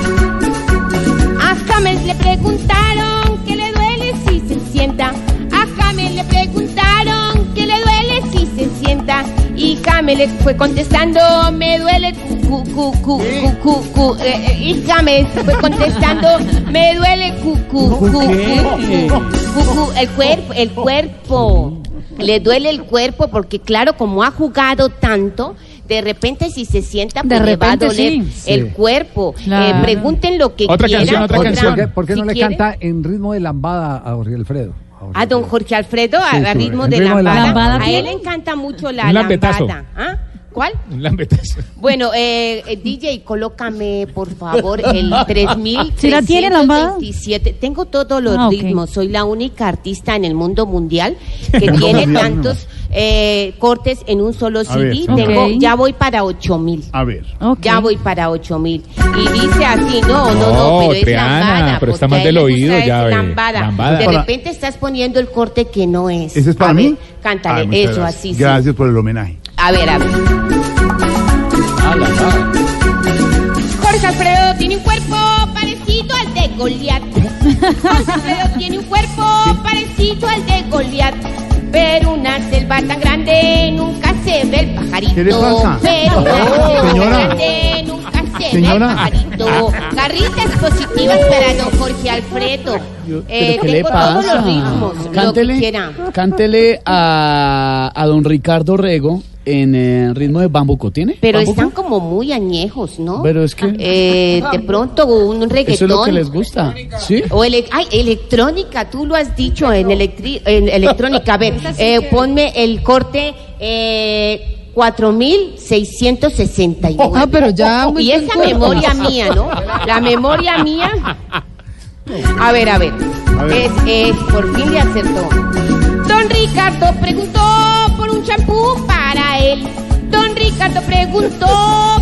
Le preguntaron que le duele si se sienta. A James le preguntaron que le duele si se sienta. Y James le fue contestando, me duele cu, cu, cu, cu, cu. Eh, eh, y James fue contestando, me duele cu, cu, cu, cu. El cuerpo, el cuerpo. Le duele el cuerpo porque claro, como ha jugado tanto, de repente si se sienta, De pues le va a repente, doler sí. el Sí. cuerpo. Claro. Eh, pregunten lo que Otra quieran. canción, otra ¿Por, canción. por qué, por qué Si no le quieren. canta en ritmo de lambada a Jorge Alfredo? A Jorge A don. Jorge Alfredo, a, Sí, a ritmo de ritmo de lambada. lambada. A él le encanta mucho la lambada. ¿Ah? ¿Cuál? Un lambetazo. Bueno, eh, eh, DJ, colócame por favor el 3000. ¿Sí la tiene, lambada? Tengo todos los Ah, ritmos. Soy la única artista en el mundo mundial que tiene tantos eh, cortes en un solo ver, CD. Tengo, ya voy para 8000. A ver. Ya voy para 8000. Y dice así, no, no, no, No, pero es Triana, lambada. pero está mal del oído, ya es ve, Lambada. lambada. De repente estás poniendo el corte que no es. ¿Ese es para A mí? ver, cántale, Ay, muchas eso gracias. así. sí. Gracias por el homenaje. A ver, a ver. Jorge Alfredo tiene un cuerpo parecido al de Goliat. Jorge Alfredo tiene un cuerpo parecido al de Goliat. Pero una selva tan grande nunca se ve el pajarito. ¿Qué le pasa? Pero una Oh, selva señora. grande Señora. Carritas positivas para don Jorge Alfredo. Eh, ¿Pero qué le tengo todos pasa? los ritmos, lo que Cántele, quiera. cántele a, a don Ricardo Rego en eh, ritmo de bambuco. ¿Tiene? Pero ¿Bambuco? están como muy añejos, ¿no? Pero es que... Eh, de pronto un reggaetón. Eso es lo que les gusta. ¿Sí? O ele- ay, electrónica, tú lo has dicho en, electri- en electrónica. A ver, eh, ponme el corte eh, 4661. Ah, pero ya Y esa memoria mía, ¿no? La memoria mía. A ver, a ver. Es, es, por fin le acertó. Don Ricardo preguntó por un champú para él. Don Ricardo preguntó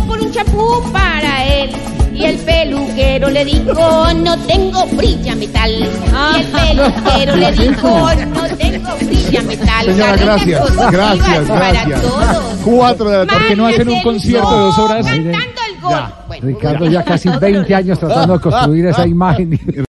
por un champú para él. Y el peluquero le dijo, no tengo brilla metal. Y el peluquero le dijo, no tengo brilla metal. Señora, gracias. Gracias, gracias. Cuatro de la tarde. ¿Por qué no hacen un concierto de dos horas? Cantando el gol. Bueno, Ricardo ya casi 20 años tratando de construir esa imagen.